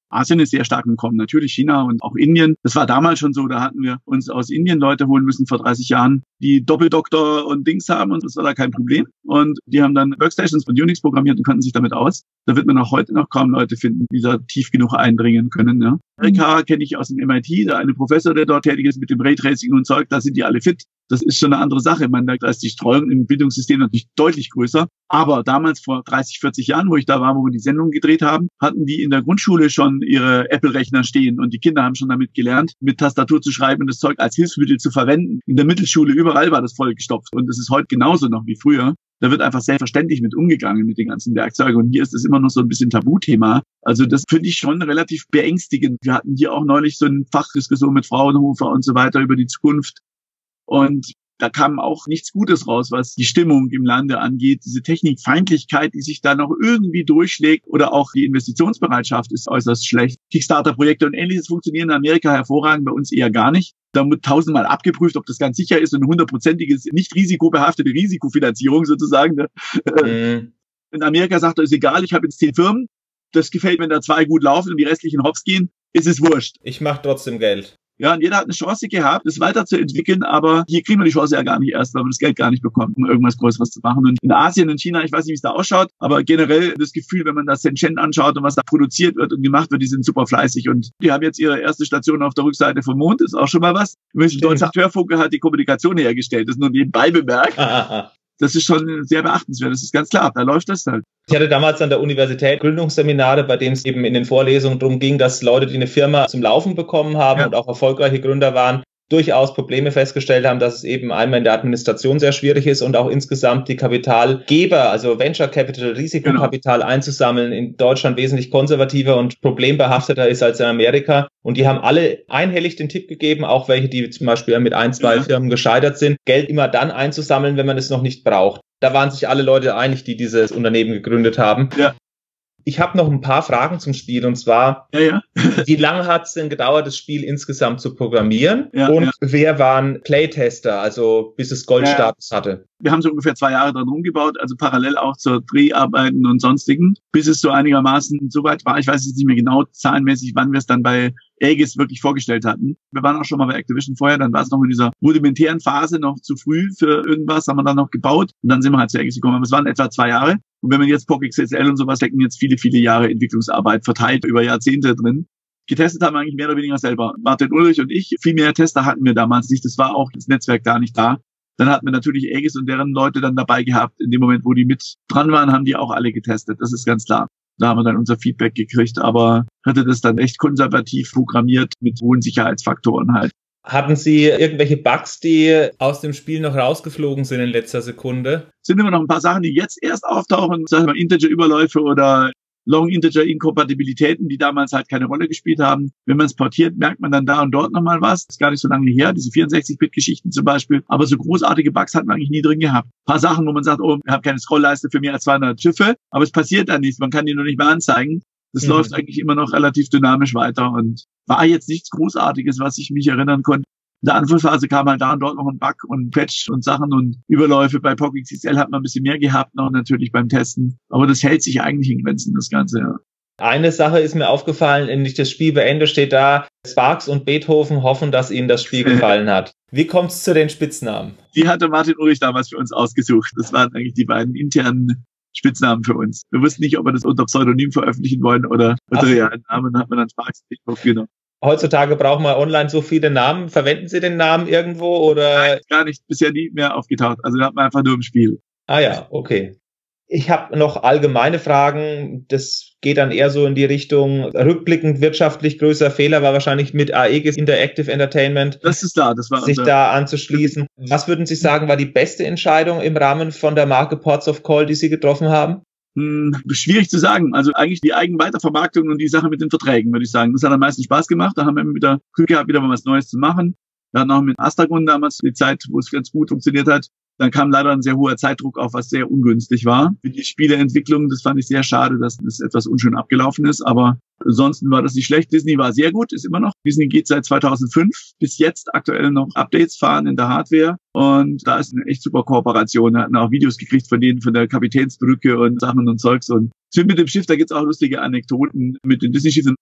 B: Asien ist sehr stark gekommen, natürlich China und auch Indien. Das war damals schon so, da hatten wir uns aus Indien Leute holen müssen vor 30 Jahren, die Doppeldoktor und Dings haben und das war da kein Problem. Und die haben dann Workstations von Unix programmiert und kannten sich damit aus. Da wird man auch heute noch kaum Leute finden, die da tief genug eindringen können. Ja. Amerika mhm. kenne ich aus dem MIT, der eine Professor, der dort tätig ist mit dem Raytracing und Zeug, da sind die alle fit. Das ist schon eine andere Sache. Man, da ist die Streuung im Bildungssystem natürlich deutlich größer. Aber damals vor 30, 40 Jahren, wo ich da war, wo wir die Sendung gedreht haben, hatten die in der Grundschule schon ihre Apple-Rechner stehen und die Kinder haben schon damit gelernt, mit Tastatur zu schreiben und das Zeug als Hilfsmittel zu verwenden. In der Mittelschule überall war das vollgestopft und es ist heute genauso noch wie früher. Da wird einfach selbstverständlich mit umgegangen mit den ganzen Werkzeugen. Und hier ist es immer noch so ein bisschen Tabuthema. Also das finde ich schon relativ beängstigend. Wir hatten hier auch neulich so eine Fachdiskussion mit Fraunhofer und so weiter über die Zukunft. Und da kam auch nichts Gutes raus, was die Stimmung im Lande angeht. Diese Technikfeindlichkeit, die sich da noch irgendwie durchschlägt oder auch die Investitionsbereitschaft ist äußerst schlecht. Kickstarter-Projekte und ähnliches funktionieren in Amerika hervorragend, bei uns eher gar nicht. Da wird tausendmal abgeprüft, ob das ganz sicher ist und eine hundertprozentige, nicht risikobehaftete Risikofinanzierung sozusagen. Ne? Mhm. In Amerika sagt er, ist egal, ich habe jetzt zehn Firmen. Das gefällt, wenn da zwei gut laufen und die restlichen hops gehen, ist es wurscht.
A: Ich mache trotzdem Geld.
B: Ja, und jeder hat eine Chance gehabt, das weiterzuentwickeln, aber hier kriegen wir die Chance ja gar nicht erst, weil wir das Geld gar nicht bekommen, um irgendwas Größeres zu machen. Und in Asien, in China, ich weiß nicht, wie es da ausschaut, aber generell das Gefühl, wenn man das Shenzhen anschaut und was da produziert wird und gemacht wird, die sind super fleißig und die haben jetzt ihre erste Station auf der Rückseite vom Mond, ist auch schon mal was. Übrigens, Deutscher Hörfunke hat die Kommunikation hergestellt, das ist nur nebenbei bemerkt. das ist schon sehr beachtenswert. Das ist ganz klar. Da läuft das halt.
A: Ich hatte damals an der Universität Gründungsseminare, bei denen es eben in den Vorlesungen darum ging, dass Leute, die eine Firma zum Laufen bekommen haben ja. und auch erfolgreiche Gründer waren, durchaus Probleme festgestellt haben, dass es eben einmal in der Administration sehr schwierig ist und auch insgesamt die Kapitalgeber, also Venture Capital, Risikokapital genau. einzusammeln, in Deutschland wesentlich konservativer und problembehafteter ist als in Amerika. Und die haben alle einhellig den Tipp gegeben, auch welche, die zum Beispiel mit ein, zwei ja. Firmen gescheitert sind, Geld immer dann einzusammeln, wenn man es noch nicht braucht. Da waren sich alle Leute einig, die dieses Unternehmen gegründet haben. Ja. Ich habe noch ein paar Fragen zum Spiel und zwar, ja, ja. wie lange hat es denn gedauert, das Spiel insgesamt zu programmieren? Ja, und wer waren Playtester, also bis es Goldstatus hatte?
B: Wir haben so ungefähr zwei Jahre dran rumgebaut, also parallel auch zur Dreharbeiten und sonstigen, bis es so einigermaßen so weit war. Ich weiß jetzt nicht mehr genau zahlenmäßig, wann wir es dann bei Aegis wirklich vorgestellt hatten. Wir waren auch schon mal bei Activision vorher, dann war es noch in dieser rudimentären Phase noch zu früh für irgendwas, haben wir dann noch gebaut und dann sind wir halt zu Aegis gekommen. Aber es waren etwa zwei Jahre. Und wenn man jetzt POC XSL und sowas stecken jetzt viele, viele Jahre Entwicklungsarbeit verteilt über Jahrzehnte drin. Getestet haben wir eigentlich mehr oder weniger selber. Martin Ulrich und ich, viel mehr Tester hatten wir damals nicht. Das war auch das Netzwerk gar nicht da. Dann hatten wir natürlich Aegis und deren Leute dann dabei gehabt. In dem Moment, wo die mit dran waren, haben die auch alle getestet. Das ist ganz klar. Da haben wir dann unser Feedback gekriegt, aber hatte das dann echt konservativ programmiert mit hohen Sicherheitsfaktoren halt.
A: Hatten Sie irgendwelche Bugs, die aus dem Spiel noch rausgeflogen sind in letzter Sekunde?
B: Sind immer noch ein paar Sachen, die jetzt erst auftauchen, sagen wir Integer-Überläufe oder Long-Integer-Inkompatibilitäten, die damals halt keine Rolle gespielt haben. Wenn man es portiert, merkt man dann da und dort nochmal was. Das ist gar nicht so lange her, diese 64-Bit-Geschichten zum Beispiel. Aber so großartige Bugs hat man eigentlich nie drin gehabt. Ein paar Sachen, wo man sagt, oh, ich habe keine Scrollleiste für mehr als 200 Schiffe, aber es passiert dann nichts. Man kann die nur nicht mehr anzeigen. Das mhm. läuft eigentlich immer noch relativ dynamisch weiter und war jetzt nichts Großartiges, was ich mich erinnern konnte. In der Anfangsphase kam halt da und dort noch ein Bug und Patch und Sachen und Überläufe. Bei Pocket XL hat man ein bisschen mehr gehabt noch natürlich beim Testen. Aber das hält sich eigentlich in Grenzen, das Ganze, ja.
A: Eine Sache ist mir aufgefallen, wenn ich das Spiel beende, steht da, Sparks und Beethoven hoffen, dass ihnen das Spiel gefallen hat. Wie kommt es zu den Spitznamen?
B: Die hatte Martin Ulrich damals für uns ausgesucht. Das waren eigentlich die beiden internen Spitznamen für uns. Wir wussten nicht, ob wir das unter Pseudonym veröffentlichen wollen oder unter realen Namen, hat man dann Sparks Beethoven genommen.
A: Heutzutage braucht man online so viele Namen. Verwenden Sie den Namen irgendwo oder?
B: Nein, gar nicht. Bisher nie mehr aufgetaucht. Also da hat man einfach nur im Spiel.
A: Ah ja, okay. Ich habe noch allgemeine Fragen. Das geht dann eher so in die Richtung rückblickend wirtschaftlich größer Fehler war wahrscheinlich mit Aegis Interactive Entertainment.
B: Das ist klar, das war
A: sich da anzuschließen. Was würden Sie sagen, war die beste Entscheidung im Rahmen von der Marke Ports of Call, die Sie getroffen haben?
B: Hm, schwierig zu sagen. Also eigentlich die Eigenweitervermarktung und die Sache mit den Verträgen, würde ich sagen. Das hat am meisten Spaß gemacht. Da haben wir wieder Glück gehabt, wieder mal was Neues zu machen. Wir hatten auch mit Astragon damals die Zeit, wo es ganz gut funktioniert hat. Dann kam leider ein sehr hoher Zeitdruck auf, was sehr ungünstig war. Für die Spieleentwicklung, das fand ich sehr schade, dass das etwas unschön abgelaufen ist. Aber ansonsten war das nicht schlecht. Disney war sehr gut, ist immer noch. Disney geht seit 2005 bis jetzt aktuell noch Updates fahren in der Hardware. Und da ist eine echt super Kooperation. Wir hatten auch Videos gekriegt von denen, von der Kapitänsbrücke und Sachen und Zeugs. Und mit dem Schiff, da gibt's auch lustige Anekdoten mit den Disney-Schiffen.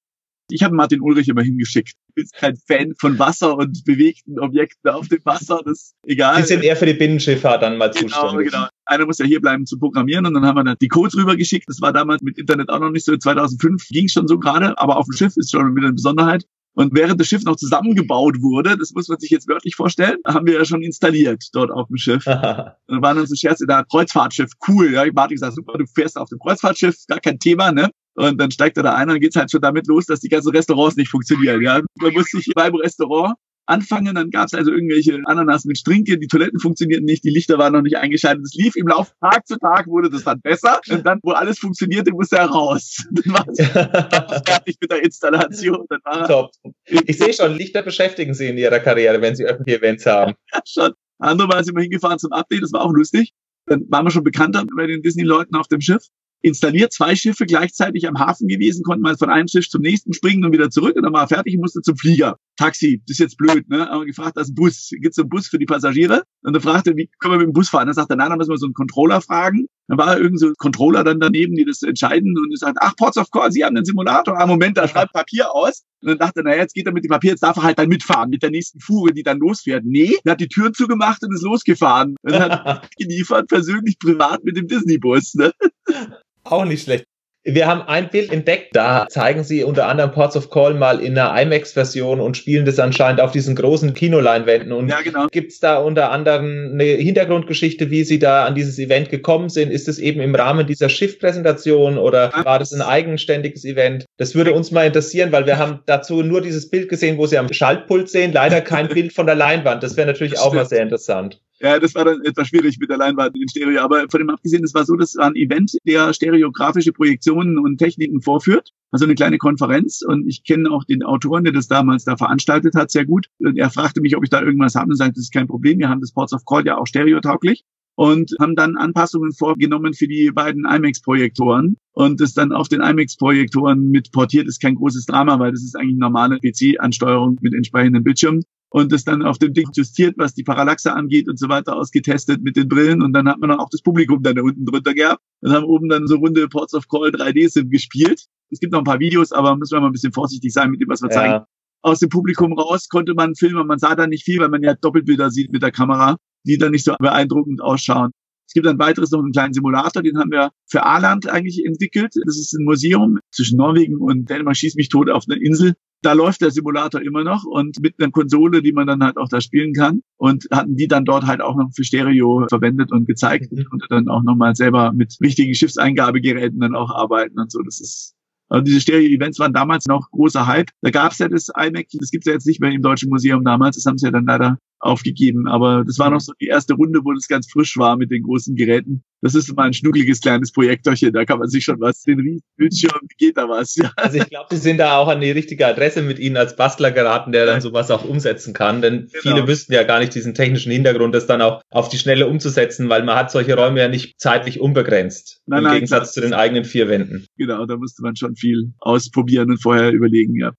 B: Ich habe Martin Ulrich immer hingeschickt. Ich bin kein Fan von Wasser und bewegten Objekten auf dem Wasser. Das ist egal.
A: Die sind eher für die Binnenschifffahrt dann mal genau, zuständig. Genau.
B: Einer muss ja hier bleiben zu programmieren und dann haben wir dann die Codes rübergeschickt. Das war damals mit Internet auch noch nicht so. 2005 ging es schon so gerade, aber auf dem Schiff ist schon wieder eine Besonderheit. Und während das Schiff noch zusammengebaut wurde, das muss man sich jetzt wörtlich vorstellen, haben wir ja schon installiert dort auf dem Schiff. und dann waren dann so Scherze, da Kreuzfahrtschiff, cool. Ja, Martin gesagt, super, du fährst auf dem Kreuzfahrtschiff, gar kein Thema, ne? Und dann steigt er da ein und geht's halt schon damit los, dass die ganzen Restaurants nicht funktionieren. Ja, man muss sich beim Restaurant anfangen, dann gab's also irgendwelche Ananas mit Strinke, die Toiletten funktionierten nicht, die Lichter waren noch nicht eingeschaltet. Es lief im Laufe Tag zu Tag wurde das dann besser und dann, wo alles funktionierte, musste er raus. Dann war es fertig mit der Installation. Dann
A: Top. Ich sehe schon, Lichter beschäftigen Sie in Ihrer Karriere, wenn Sie öffentliche Events haben.
B: Ja, schon. Andere Mal sind wir hingefahren zum Update, das war auch lustig. Dann waren wir schon bekannter bei den Disney-Leuten auf dem Schiff installiert, zwei Schiffe gleichzeitig am Hafen gewesen, konnten mal von einem Schiff zum nächsten springen und wieder zurück und dann war er fertig und musste zum Flieger. Taxi, das ist jetzt blöd, ne? Aber gefragt, das ist ein Bus. Gibt's einen Bus für die Passagiere? Und er fragte, wie können wir mit dem Bus fahren? Dann sagte er, nein, dann müssen wir so einen Controller fragen. Dann war irgend so ein Controller dann daneben, die das entscheiden und sagt, ach, Ports of Call, Sie haben einen Simulator. Ah, Moment, da schreibt Papier aus. Und dann dachte er, naja, jetzt geht er mit dem Papier, jetzt darf er halt dann mitfahren mit der nächsten Fuhre, die dann losfährt. Nee, er hat die Türen zugemacht und ist losgefahren. Und hat geliefert, persönlich privat mit dem Disney-Bus, ne?
A: Auch nicht schlecht. Wir haben ein Bild entdeckt, da zeigen sie unter anderem Ports of Call mal in einer IMAX-Version und spielen das anscheinend auf diesen großen Kinoleinwänden. Und ja, genau. gibt es da unter anderem eine Hintergrundgeschichte, wie sie da an dieses Event gekommen sind? Ist es eben im Rahmen dieser Schiffpräsentation oder war das ein eigenständiges Event? Das würde uns mal interessieren, weil wir haben dazu nur dieses Bild gesehen, wo sie am Schaltpult sehen, leider kein Bild von der Leinwand. Das wäre natürlich das auch mal sehr interessant.
B: Ja, das war dann etwas schwierig mit der Leinwand in Stereo. Aber von dem abgesehen, es war so, dass es ein Event, der stereografische Projektionen und Techniken vorführt. Also eine kleine Konferenz. Und ich kenne auch den Autoren, der das damals da veranstaltet hat, sehr gut. Und er fragte mich, ob ich da irgendwas habe und sagte, das ist kein Problem. Wir haben das Ports of Call ja auch stereotauglich und haben dann Anpassungen vorgenommen für die beiden IMAX-Projektoren und das dann auf den IMAX-Projektoren mit portiert ist kein großes Drama, weil das ist eigentlich normale PC-Ansteuerung mit entsprechenden Bildschirmen und das dann auf dem Ding justiert, was die Parallaxe angeht und so weiter, ausgetestet mit den Brillen und dann hat man dann auch das Publikum dann da unten drunter gehabt und haben oben dann so runde Ports of Call 3D-Sim gespielt. Es gibt noch ein paar Videos, aber müssen wir mal ein bisschen vorsichtig sein mit dem, was wir ja. zeigen. Aus dem Publikum raus konnte man filmen, man sah da nicht viel, weil man ja Doppelbilder sieht mit der Kamera, die dann nicht so beeindruckend ausschauen. Es gibt ein weiteres noch einen kleinen Simulator, den haben wir für Aland eigentlich entwickelt. Das ist ein Museum zwischen Norwegen und Dänemark schießt mich tot auf einer Insel da läuft der Simulator immer noch und mit einer Konsole, die man dann halt auch da spielen kann. Und hatten die dann dort halt auch noch für Stereo verwendet und gezeigt mhm. und dann auch nochmal selber mit wichtigen Schiffseingabegeräten dann auch arbeiten und so. Das ist also diese Stereo-Events waren damals noch großer Hype. Da gab es ja das iMac, das gibt's ja jetzt nicht mehr im Deutschen Museum damals, das haben sie ja dann leider aufgegeben. Aber das war noch so die erste Runde, wo das ganz frisch war mit den großen Geräten. Das ist mal ein schnuckliges kleines Projektorchen, da kann man sich schon was, den riesen Bildschirm, geht da was. Ja.
A: Also ich glaube, Sie sind da auch an die richtige Adresse mit Ihnen als Bastler geraten, der dann sowas auch umsetzen kann. Denn genau. viele wüssten ja gar nicht diesen technischen Hintergrund, das dann auch auf die Schnelle umzusetzen, weil man hat solche Räume ja nicht zeitlich unbegrenzt. Nein, Im nein, Gegensatz zu den eigenen vier Wänden.
B: Genau, da musste man schon viel ausprobieren und vorher überlegen, ja.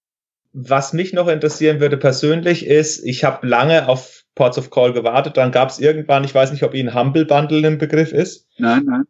A: Was mich noch interessieren würde persönlich ist, ich habe lange auf Ports of Call gewartet, dann gab es irgendwann, ich weiß nicht, ob Ihnen Humble Bundle ein Begriff ist.
B: Nein, nein.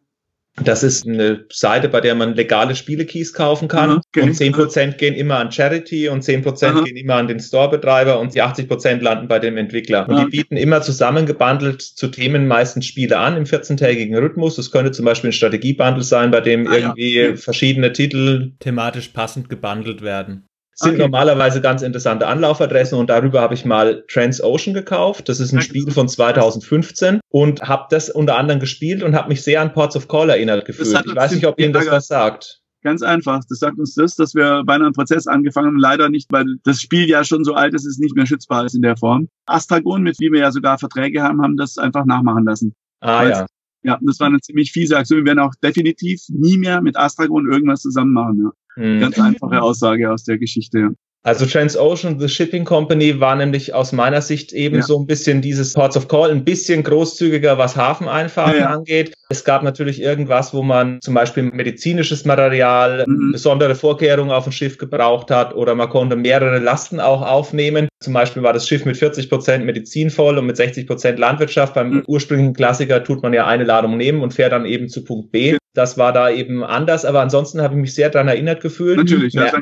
A: Das ist eine Seite, bei der man legale Spielekeys kaufen kann. Okay. Und 10% gehen immer an Charity und 10% Aha. gehen immer an den Storebetreiber und die 80% landen bei dem Entwickler. Und die bieten immer zusammengebundelt zu Themen meistens Spiele an im 14-tägigen Rhythmus. Das könnte zum Beispiel ein Strategiebundle sein, bei dem ah, irgendwie ja. verschiedene Titel thematisch passend gebundelt werden sind okay. normalerweise ganz interessante Anlaufadressen und darüber habe ich mal Transocean gekauft. Das ist ein Spiel von 2015 und habe das unter anderem gespielt und habe mich sehr an Ports of Call erinnert gefühlt. Ich weiß nicht, ob Ihnen das was sagt.
B: Ganz einfach. Das sagt uns das, dass wir beinahe einen Prozess angefangen haben. Leider nicht, weil das Spiel ja schon so alt ist, es nicht mehr schützbar ist in der Form. Astragon, mit wie wir ja sogar Verträge haben, haben das einfach nachmachen lassen.
A: Ah weil, ja.
B: Ja, das war eine ziemlich fiese Aktion. Wir werden auch definitiv nie mehr mit Astragon irgendwas zusammen machen. Ja. Mhm. Ganz einfache Aussage aus der Geschichte.
A: Also Transocean, The Shipping Company, war nämlich aus meiner Sicht eben ja. so ein bisschen dieses Ports of Call, ein bisschen großzügiger, was Hafeneinfahrten ja, ja. angeht. Es gab natürlich irgendwas, wo man zum Beispiel medizinisches Material, mhm. besondere Vorkehrungen auf dem Schiff gebraucht hat oder man konnte mehrere Lasten auch aufnehmen. Zum Beispiel war das Schiff mit 40 Prozent Medizin voll und mit 60 Prozent Landwirtschaft. Beim mhm. ursprünglichen Klassiker tut man ja eine Ladung nehmen und fährt dann eben zu Punkt B. Das war da eben anders, aber ansonsten habe ich mich sehr daran erinnert gefühlt.
B: Natürlich, ja, ja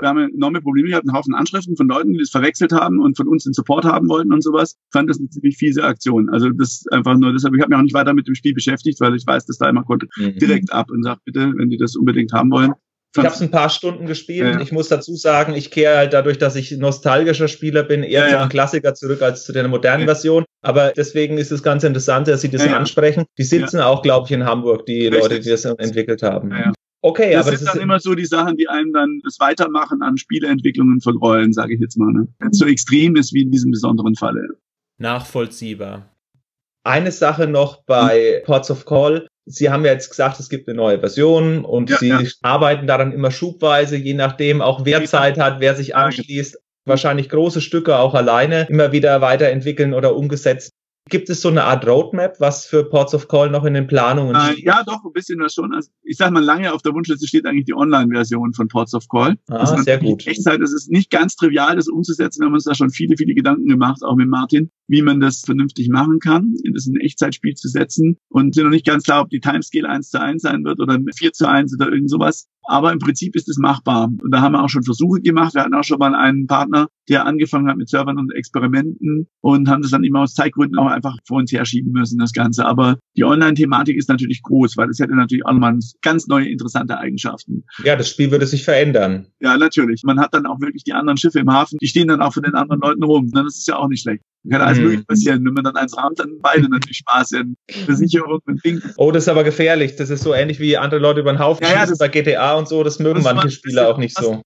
B: wir haben enorme Probleme gehabt, einen Haufen Anschriften von Leuten, die das verwechselt haben und von uns den Support haben wollten und sowas. Ich fand das eine ziemlich fiese Aktion. Also das einfach nur, deshalb, ich habe mich auch nicht weiter mit dem Spiel beschäftigt, weil ich weiß, dass da immer konnte mhm. direkt ab und sagt, bitte, wenn die das unbedingt haben wollen.
A: Ich habe es ein paar Stunden gespielt. Ja. Ich muss dazu sagen, ich kehre halt dadurch, dass ich nostalgischer Spieler bin, eher ja, zu den Klassiker zurück als zu der modernen Version. Aber deswegen ist es ganz interessant, dass Sie das ansprechen. Die sitzen auch, glaube ich, in Hamburg, die Richtig. Leute, die das entwickelt haben.
B: Okay, das aber sind das dann immer so die Sachen, die einem dann das Weitermachen an Spieleentwicklungen vergrollen, sage ich jetzt mal. Ne? Wenn es so extrem ist wie in diesem besonderen Falle.
A: Nachvollziehbar. Eine Sache noch bei. Ports of Call. Sie haben ja jetzt gesagt, es gibt eine neue Version und ja, Sie ja. arbeiten daran immer schubweise, je nachdem auch wer Zeit hat, wer sich anschließt. Wahrscheinlich große Stücke auch alleine immer wieder weiterentwickeln oder umgesetzt. Gibt es so eine Art Roadmap, was für Ports of Call noch in den Planungen
B: äh, steht? Ja, doch, ein bisschen das schon. Also ich sag mal, lange auf der Wunschliste steht eigentlich die Online-Version von Ports of Call.
A: Ah, sehr gut.
B: Echtzeit, das ist nicht ganz trivial, das umzusetzen. Wir haben uns da schon viele, viele Gedanken gemacht, auch mit Martin, wie man das vernünftig machen kann, das in ein Echtzeitspiel zu setzen. Und sind noch nicht ganz klar, ob die Timescale 1 zu 1 sein wird oder 4 zu 1 oder irgend sowas. Aber im Prinzip ist es machbar. Und da haben wir auch schon Versuche gemacht. Wir hatten auch schon mal einen Partner, der angefangen hat mit Servern und Experimenten und haben das dann immer aus Zeitgründen auch einfach vor uns herschieben müssen, das Ganze. Aber die Online-Thematik ist natürlich groß, weil es hätte natürlich auch nochmal ganz neue, interessante Eigenschaften.
A: Ja, das Spiel würde sich verändern.
B: Ja, natürlich. Man hat dann auch wirklich die anderen Schiffe im Hafen, die stehen dann auch von den anderen Leuten rum. Das ist ja auch nicht schlecht. Kann alles mhm. möglich passieren. Wenn man dann eins rahmt, dann beide natürlich Spaß. in Versicherung und Ding.
A: Oh, das ist aber gefährlich. Das ist so ähnlich wie andere Leute über den Haufen ja, ja, das bei GTA und so. Das mögen das manche Spieler auch nicht so.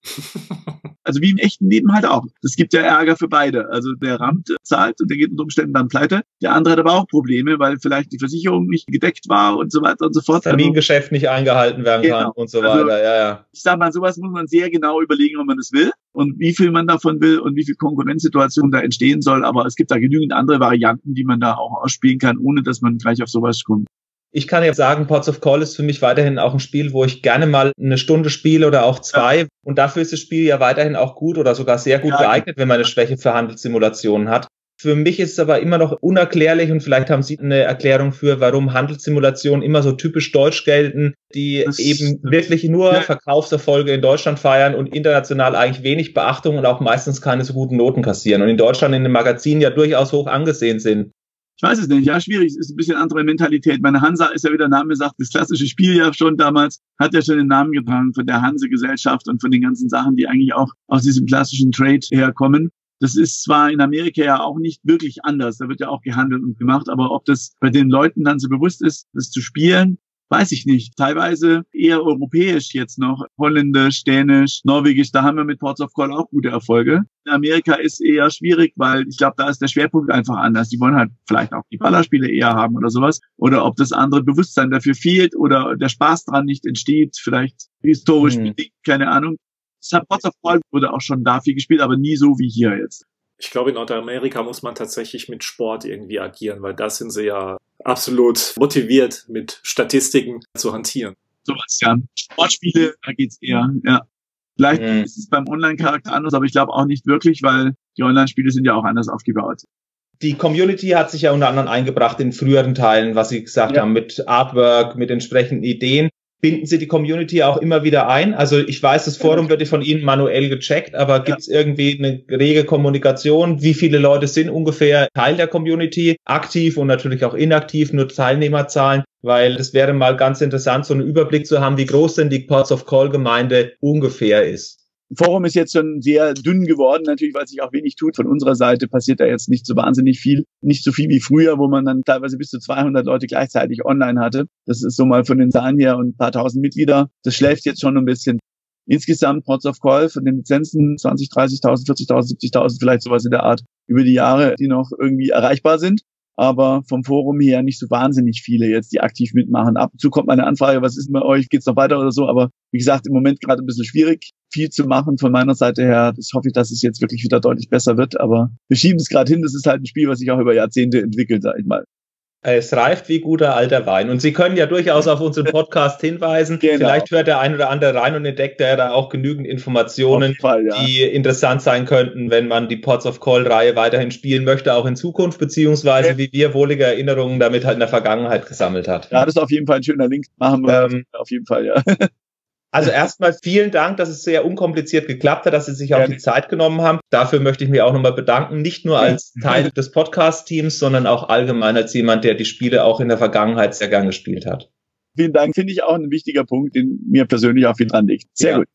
B: Also wie im echten Leben halt auch. Es gibt ja Ärger für beide. Also der rammt, zahlt und der geht unter Umständen dann pleite. Der andere hat aber auch Probleme, weil vielleicht die Versicherung nicht gedeckt war und so weiter und so fort.
A: Das Termingeschäft nicht eingehalten werden genau. kann und so also weiter. Also, ja, ja.
B: Ich sag mal, sowas muss man sehr genau überlegen, ob man das will und wie viel man davon will und wie viel Konkurrenzsituation da entstehen soll. Aber es gibt da genügend andere Varianten, die man da auch ausspielen kann, ohne dass man gleich auf sowas kommt.
A: Ich kann ja sagen, Ports of Call ist für mich weiterhin auch ein Spiel, wo ich gerne mal eine Stunde spiele oder auch zwei. Ja. Und dafür ist das Spiel ja weiterhin auch gut oder sogar sehr gut ja. geeignet, wenn man eine Schwäche für Handelssimulationen hat. Für mich ist es aber immer noch unerklärlich und vielleicht haben Sie eine Erklärung für, warum Handelssimulationen immer so typisch deutsch gelten, die das eben wirklich nur ja. Verkaufserfolge in Deutschland feiern und international eigentlich wenig Beachtung und auch meistens keine so guten Noten kassieren und in Deutschland in den Magazinen ja durchaus hoch angesehen sind.
B: Ich weiß es nicht. Ja, schwierig. Es ist ein bisschen andere Mentalität. Meine Hansa ist ja, wie der Name sagt, das klassische Spiel ja schon damals, hat ja schon den Namen getragen von der Hanse-Gesellschaft und von den ganzen Sachen, die eigentlich auch aus diesem klassischen Trade herkommen. Das ist zwar in Amerika ja auch nicht wirklich anders, da wird ja auch gehandelt und gemacht, aber ob das bei den Leuten dann so bewusst ist, das zu spielen, weiß ich nicht. Teilweise eher europäisch jetzt noch. Holländisch, Dänisch, Norwegisch, da haben wir mit Ports of Call auch gute Erfolge. In Amerika ist eher schwierig, weil ich glaube, da ist der Schwerpunkt einfach anders. Die wollen halt vielleicht auch die Ballerspiele eher haben oder sowas. Oder ob das andere Bewusstsein dafür fehlt oder der Spaß dran nicht entsteht, vielleicht historisch mhm. bedingt, keine Ahnung. Deshalb Ports of Call wurde auch schon da viel gespielt, aber nie so wie hier jetzt.
C: Ich glaube, in Nordamerika muss man tatsächlich mit Sport irgendwie agieren, weil da sind sie ja absolut motiviert, mit Statistiken zu hantieren.
B: Sowas, ja. Sportspiele, da geht's eher, ja. Vielleicht mhm. ist es beim Online-Charakter anders, aber ich glaube auch nicht wirklich, weil die Online-Spiele sind ja auch anders aufgebaut.
A: Die Community hat sich ja unter anderem eingebracht in früheren Teilen, was Sie gesagt ja. haben, mit Artwork, mit entsprechenden Ideen binden Sie die Community auch immer wieder ein? Also ich weiß, das Forum wird von Ihnen manuell gecheckt, aber gibt es irgendwie eine rege Kommunikation? Wie viele Leute sind ungefähr Teil der Community, aktiv und natürlich auch inaktiv, nur Teilnehmerzahlen? Weil es wäre mal ganz interessant, so einen Überblick zu haben, wie groß denn die Ports of Call Gemeinde ungefähr ist.
B: Forum ist jetzt schon sehr dünn geworden, natürlich, weil sich auch wenig tut. Von unserer Seite passiert da jetzt nicht so wahnsinnig viel. Nicht so viel wie früher, wo man dann teilweise bis zu 200 Leute gleichzeitig online hatte. Das ist so mal von den Zahlen her und ein paar tausend Mitglieder. Das schläft jetzt schon ein bisschen. Insgesamt Ports of Call von den Lizenzen 20, 30.000, 40.000, 70.000, vielleicht sowas in der Art über die Jahre, die noch irgendwie erreichbar sind aber vom Forum her nicht so wahnsinnig viele jetzt, die aktiv mitmachen. Ab und zu kommt meine Anfrage, was ist bei euch, geht's noch weiter oder so, aber wie gesagt, im Moment gerade ein bisschen schwierig, viel zu machen von meiner Seite her. Das hoffe ich, dass es jetzt wirklich wieder deutlich besser wird, aber wir schieben es gerade hin. Das ist halt ein Spiel, was sich auch über Jahrzehnte entwickelt, sag ich mal.
A: Es reift wie guter alter Wein. Und Sie können ja durchaus auf unseren Podcast hinweisen. Genau. Vielleicht hört der ein oder andere rein und entdeckt er da auch genügend Informationen, Fall, ja. die interessant sein könnten, wenn man die Pots of Call-Reihe weiterhin spielen möchte, auch in Zukunft, beziehungsweise ja. wie wir wohlige Erinnerungen damit halt in der Vergangenheit gesammelt hat.
B: Ja, das ist auf jeden Fall ein schöner Link. Machen wir ähm, auf jeden Fall, ja.
A: Also erstmal vielen Dank, dass es sehr unkompliziert geklappt hat, dass Sie sich auch die Zeit genommen haben. Dafür möchte ich mich auch nochmal bedanken, nicht nur als Teil des Podcast-Teams, sondern auch allgemein als jemand, der die Spiele auch in der Vergangenheit sehr gern gespielt hat.
B: Vielen Dank, finde ich auch ein wichtiger Punkt, den mir persönlich auch viel dran liegt. Sehr ja. gut.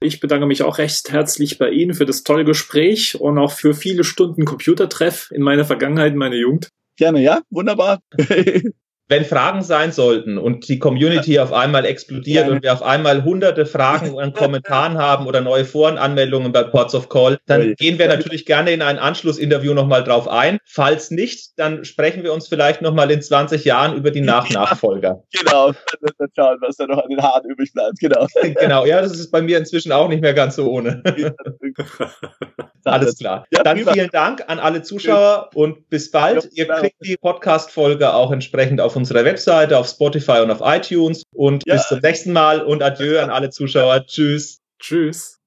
C: Ich bedanke mich auch recht herzlich bei Ihnen für das tolle Gespräch und auch für viele Stunden Computertreff in meiner Vergangenheit, in meiner Jugend.
B: Gerne, ja, wunderbar.
A: wenn Fragen sein sollten und die Community auf einmal explodiert ja. und wir auf einmal hunderte Fragen und Kommentaren haben oder neue Forenanmeldungen bei Ports of Call, dann ja. gehen wir natürlich gerne in ein Anschlussinterview nochmal drauf ein. Falls nicht, dann sprechen wir uns vielleicht nochmal in 20 Jahren über die Nachnachfolger.
B: Genau, dann schauen, was da noch an den Haaren übrig bleibt. Genau.
A: genau, ja, das ist bei mir inzwischen auch nicht mehr ganz so ohne. Alles klar. dann vielen Dank an alle Zuschauer und bis bald. Ihr kriegt die Podcast-Folge auch entsprechend auf unserer Webseite, auf Spotify und auf iTunes. Und ja. bis zum nächsten Mal und adieu an alle Zuschauer. Tschüss.
C: Tschüss.